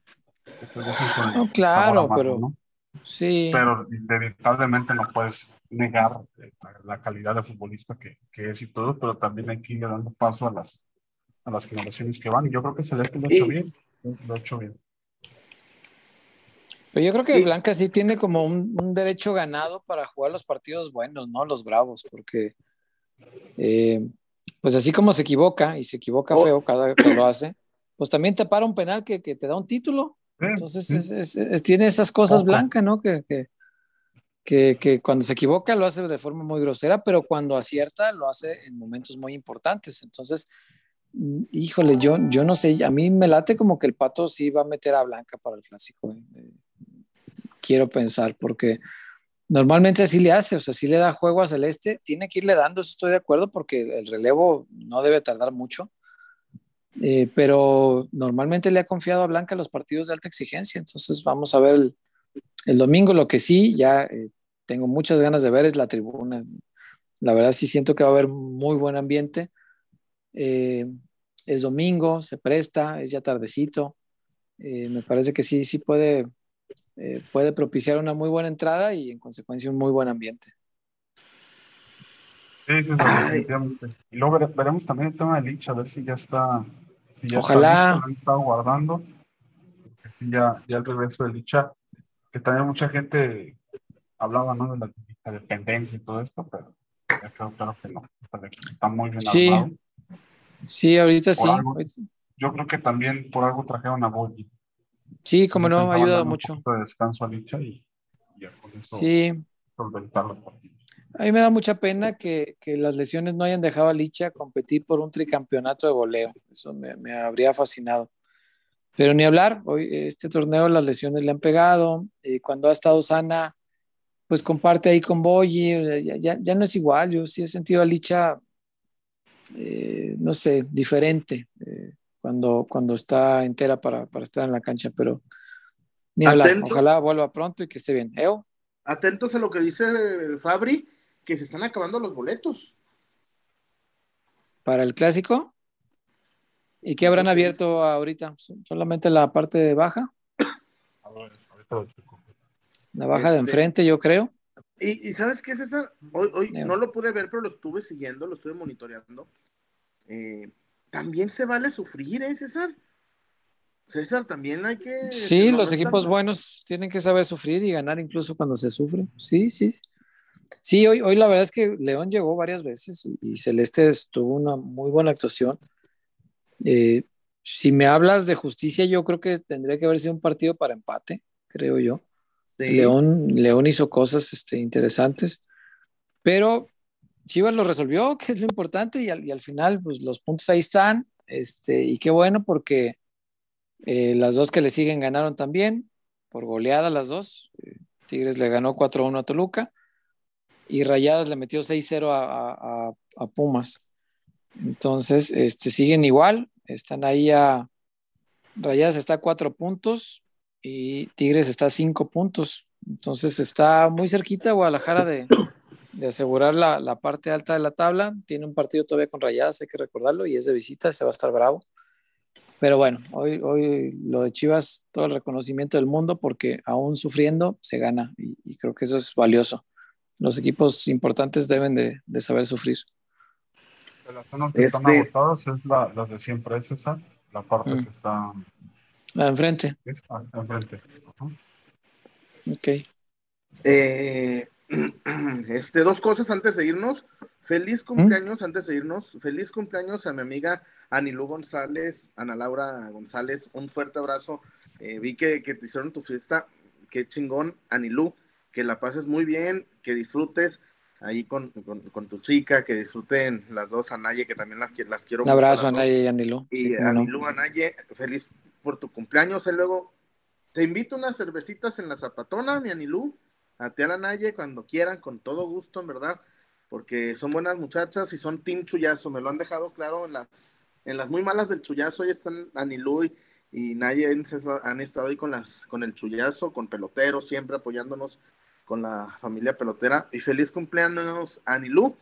No, claro, pero- ¿no? Sí. Pero inevitablemente no puedes negar eh, la calidad de futbolista que, que, es y todo, pero también hay que ir dando paso a las, a las generaciones que van. Y yo creo que Celeste lo ha hecho bien. Lo ha hecho bien. Pero yo creo que Blanca sí tiene como un, un, derecho ganado para jugar los partidos buenos, ¿no? Los bravos, porque eh, pues así como se equivoca y se equivoca oh. feo cada vez que lo hace, pues también te para un penal que, que te da un título. Entonces es, es, es, tiene esas cosas okay. Blanca, ¿no? Que, que, que, cuando se equivoca lo hace de forma muy grosera, pero cuando acierta lo hace en momentos muy importantes. Entonces, híjole, yo, yo no sé, a mí me late como que el pato sí va a meter a Blanca para el clásico. ¿eh? Quiero pensar, porque normalmente así le hace, o sea, si le da juego a Celeste, tiene que irle dando, eso estoy de acuerdo, porque el relevo no debe tardar mucho. Eh, pero normalmente le ha confiado a Blanca los partidos de alta exigencia, entonces vamos a ver el, el domingo. Lo que sí, ya eh, tengo muchas ganas de ver es la tribuna. La verdad sí siento que va a haber muy buen ambiente. Eh, es domingo, se presta, es ya tardecito. Eh, me parece que sí, sí puede, eh, puede propiciar una muy buena entrada y en consecuencia un muy buen ambiente. Sí, sí, definitivamente. Y luego veremos también el tema de Lich, a ver si ya está. Si ya Ojalá. Listo, lo han estado guardando. Porque sí, ya, ya el regreso de Licha, que también mucha gente hablaba ¿no? de la, la dependencia y todo esto, pero ya creo claro que no. Está muy bien sí. armado. Sí, ahorita Por sí. algo, yo creo que también por algo trajeron a Boyi. Sí, como no, ha ayudado mucho. de descanso a Licha y, y ya con eso Sí, solventar. A mí me da mucha pena que, que las lesiones no hayan dejado a Licha competir por un tricampeonato de voleo. Eso me, me habría fascinado. Pero ni hablar, hoy este torneo las lesiones le han pegado. eh, cuando ha estado sana, pues comparte ahí con Boyi. Ya, ya, ya no es igual. Yo sí he sentido a Licha, eh, no sé, diferente eh, cuando, cuando está entera para, para estar en la cancha. Pero ni hablar. Atento. Ojalá vuelva pronto y que esté bien. ¿Eo? Atentos a lo que dice Fabri, que se están acabando los boletos. para el clásico. ¿Y qué habrán abierto ahorita? ¿Solamente la parte baja? A ver, ahorita lo checo. La baja de Este- enfrente, yo creo. Y, y ¿sabes qué, César? Hoy, hoy no lo pude ver, pero lo estuve siguiendo, lo estuve monitoreando. Eh, también se vale sufrir, ¿eh, César? César, también hay que... Sí, los restan- equipos buenos tienen que saber sufrir y ganar incluso cuando se sufre. Sí, sí. Sí, hoy, hoy la verdad es que León llegó varias veces y, y Celeste tuvo una muy buena actuación. Eh, si me hablas de justicia, yo creo que tendría que haber sido un partido para empate, creo yo. Sí. León, León hizo cosas este, interesantes, pero Chivas lo resolvió, que es lo importante, y al, y al final, pues los puntos ahí están, este, y qué bueno porque eh, las dos que le siguen ganaron también, por goleada las dos. Eh, Tigres le ganó 4-1 a Toluca y Rayadas le metió 6-0 a, a- a Pumas. Entonces, este, siguen igual, están ahí a... Rayadas está a cuatro puntos y Tigres está a cinco puntos. Entonces está muy cerquita Guadalajara de, de asegurar la, la parte alta de la tabla. Tiene un partido todavía con Rayadas, hay que recordarlo, y es de visita, se va a estar bravo. Pero bueno, hoy, hoy lo de Chivas, todo el reconocimiento del mundo, porque aún sufriendo se gana, y creo que eso es valioso. Los equipos importantes deben de, de saber sufrir. De las zonas que están Este- agotadas es la, las de siempre, es esa, la parte Mm. que está La de enfrente, es, ah, enfrente. Ajá. ok. Eh, este, dos cosas antes de irnos. Feliz cumpleaños antes de irnos. Feliz cumpleaños a mi amiga Anilú González, Ana Laura González. Un fuerte abrazo. Eh, vi que, que te hicieron tu fiesta. Qué chingón, Anilú. Que la pases muy bien, que disfrutes ahí con, con, con tu chica, que disfruten las dos, Anaye, que también las, las quiero Un abrazo a mucho las dos. Naye y a Nilo. Y Sí, cómo no. Anilú Anaye, feliz por tu cumpleaños. Y luego te invito unas cervecitas en la zapatona, mi Anilú, a ti a la Naye cuando quieran, con todo gusto, en verdad, porque son buenas muchachas y son Team Chuyazo, me lo han dejado claro en las, en las muy malas del Chuyazo, ahí están Anilú y, y Naye han, estado ahí con, las, con el Chuyazo, con Pelotero, siempre apoyándonos con la familia pelotera. Y feliz cumpleaños, Anilú.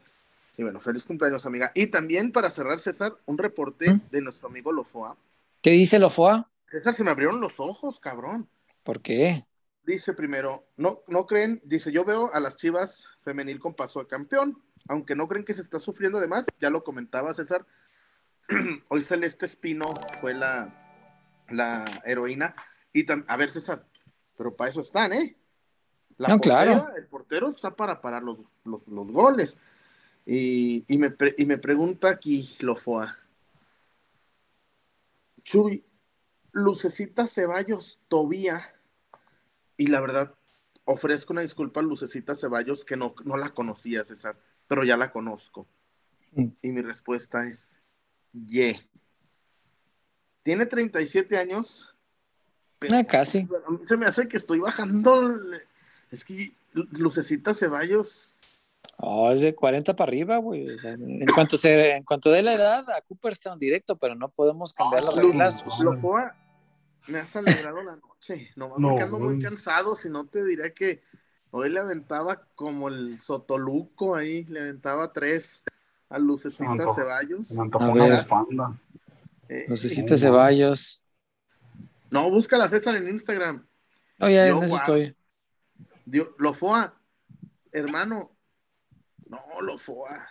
Y bueno, feliz cumpleaños, amiga. Y también para cerrar, César, un reporte ¿Mm? de nuestro amigo Lofoa. ¿Qué dice Lofoa? César, se me abrieron los ojos, cabrón. ¿Por qué? dice primero, no, no creen, dice, yo veo a las Chivas femenil con paso de campeón, aunque no creen que se está sufriendo de más, ya lo comentaba César, hoy Celeste Espino fue la, la heroína, y a ver César, pero para eso están, ¿eh? La No, portera, claro. El portero está para parar los, los, los goles. Y, y me, pre- y me pregunta aquí Lofoa, Chuy, Lucecita Ceballos Tobía, y la verdad, ofrezco una disculpa a Lucecita Ceballos que no, no la conocía, César, pero ya la conozco. Mm. Y mi respuesta es, ye. Tiene 37 años. pero- Ah, casi. se me hace que estoy bajando. Es que Lucecita Ceballos. Oh, es de 40 para arriba, güey. O sea, en cuanto se, en cuanto dé la edad, a Cooperstown directo, pero no podemos cambiar las Lu- reglas. me has alegrado la noche. No, porque ando muy cansado, si no te diré que hoy le aventaba como el Sotoluco ahí, le aventaba tres a Lucecita Antojo. Ceballos. A una ver. Eh, Necesita Ceballos. no, búscala César en Instagram. No, ya Yo, en eso guau. estoy. Dio- Lofoa, hermano. No, Lofoa.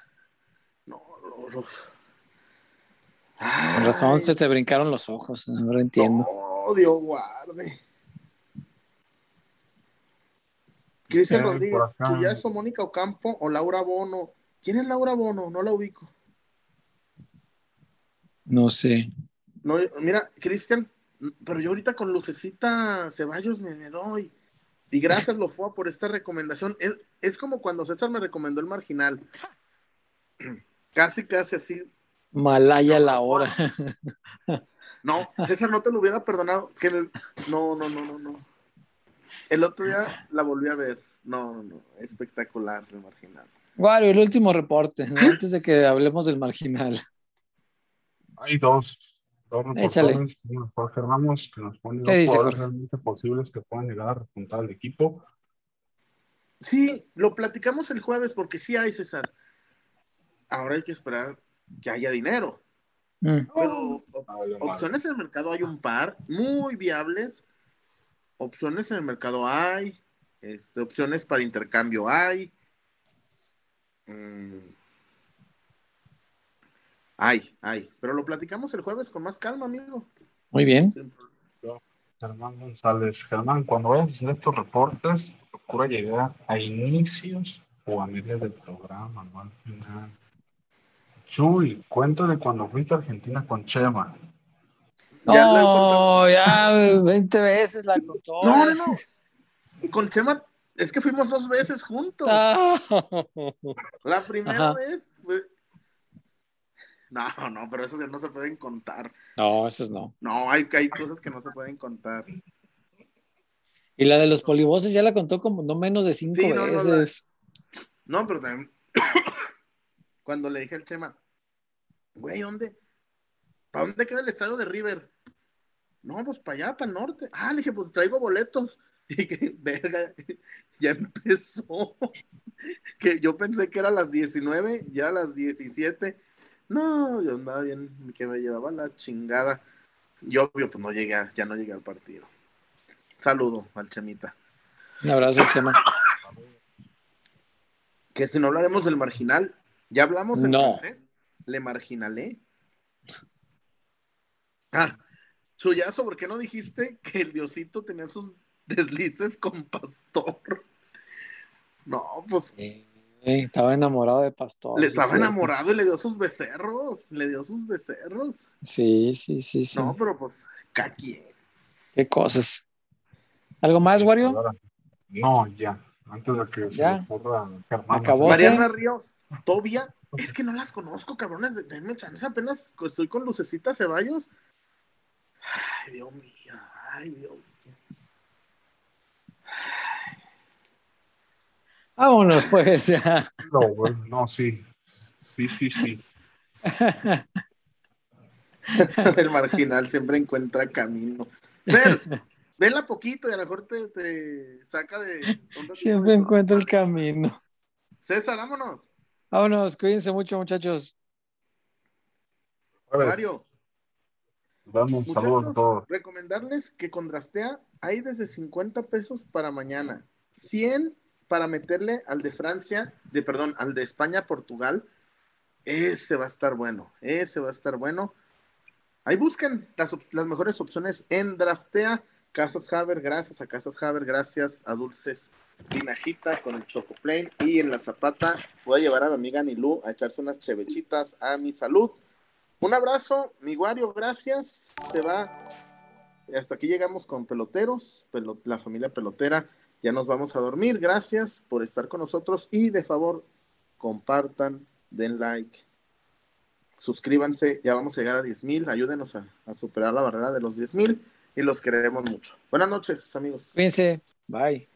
No, lo, lo- Con razón se te brincaron los ojos. Ahora entiendo. No, Dios guarde. Cristian Rodríguez. Chuyazo, Mónica Ocampo o Laura Bono. ¿Quién es Laura Bono? No la ubico. No sé. No, mira, Cristian, pero yo ahorita con Lucecita Ceballos me, me doy. Y gracias, Lofoa, por esta recomendación. Es, es como cuando César me recomendó el marginal. Casi, casi así. Malaya la hora. No, César no te lo hubiera perdonado. Que me- No, no, no, no, no. El otro día la volví a ver. No, no, no. Espectacular el marginal. Wario, el último reporte, ¿no? antes de que hablemos del marginal. Hay dos, dos Échale. es Jorge Ramos, que nos pone ¿Qué dos dice jugadores Jorge? realmente posibles que puedan llegar a repuntar al equipo. Sí, lo platicamos el jueves porque sí hay, César. Ahora hay que esperar que haya dinero. Mm. Pero op- Ah, madre. opciones en el mercado hay un par muy viables. Opciones en el mercado hay. Este, opciones para intercambio hay. Mm. Hay, hay. Pero lo platicamos el jueves con más calma, amigo. Muy bien. Germán González. Germán, cuando vayas a hacer estos reportes, procura llegar a inicios o a medias del programa, no al final. Chuy, cuéntale cuando fuiste a Argentina con Chema. Ya No, ya 20 veces la contó. No, no, no. Con Chema, es que fuimos dos veces juntos. Ah. La primera Ajá. vez fue. No, no, pero eso ya no se pueden contar. No, esas no. No, hay, hay cosas que no se pueden contar. Y la de los polivoces ya la contó como no menos de cinco Sí, no, no, veces. No, pero también. Cuando le dije al Chema, güey, ¿dónde? ¿Para dónde queda el estadio de River? No, pues para allá, para el norte. Ah, le dije, pues traigo boletos. Y que, verga, ya empezó. Que yo pensé que era a las 19, ya a las 17. No, yo andaba bien, que me llevaba la chingada. Y obvio, pues no llegué, a- ya no llegué al partido. Saludo al Chemita. Un abrazo, Chema. Que si no hablaremos del marginal, ya hablamos en No. francés, le marginalé. Ah, Chuyazo, ¿por qué no dijiste que el diosito tenía sus deslices con pastor? No, pues Eh, estaba enamorado de Pastor. le sí, estaba enamorado y le dio sus becerros, le dio sus becerros. Sí, sí, sí, sí. No, pero pues, caqui. Qué cosas. ¿Algo más, Wario? No, ya. Antes de que se Ya. le ocurra. Acabó. ¿Vos, Mariana? Ríos, Tobia, es que no las conozco, cabrones, de- denme chance, apenas estoy con Lucecita Ceballos. Ay, Dios mío, ay, Dios mío. Vámonos, pues. ya. No, güey, no, sí. Sí, sí, sí. El marginal siempre encuentra camino. Ver, vela poquito y a lo mejor te, te saca de. Siempre encuentro el camino. César, vámonos. Vámonos, cuídense mucho, muchachos. Mario, a Muchachos, todos. recomendarles que con Draftea hay desde 50 pesos para mañana, 100 para meterle al de Francia, de perdón, al de España, Portugal. Ese va a estar bueno, ese va a estar bueno. Ahí busquen las, mejores opciones en Draftea. Casas Haber, gracias a Casas Haber, gracias a Dulces Tinajita con el Choco Plain. Y en la Zapata voy a llevar a mi amiga Nilú a echarse unas chevechitas a mi salud. Un abrazo, mi Wario, gracias. Se va. Hasta aquí llegamos con peloteros, pelo- la familia pelotera. Ya nos vamos a dormir. Gracias por estar con nosotros y de favor, compartan, den like, suscríbanse. Ya vamos a llegar a 10 mil. Ayúdenos a, a superar la barrera de los 10 mil y los queremos mucho. Buenas noches, amigos. Cuídense. Bye.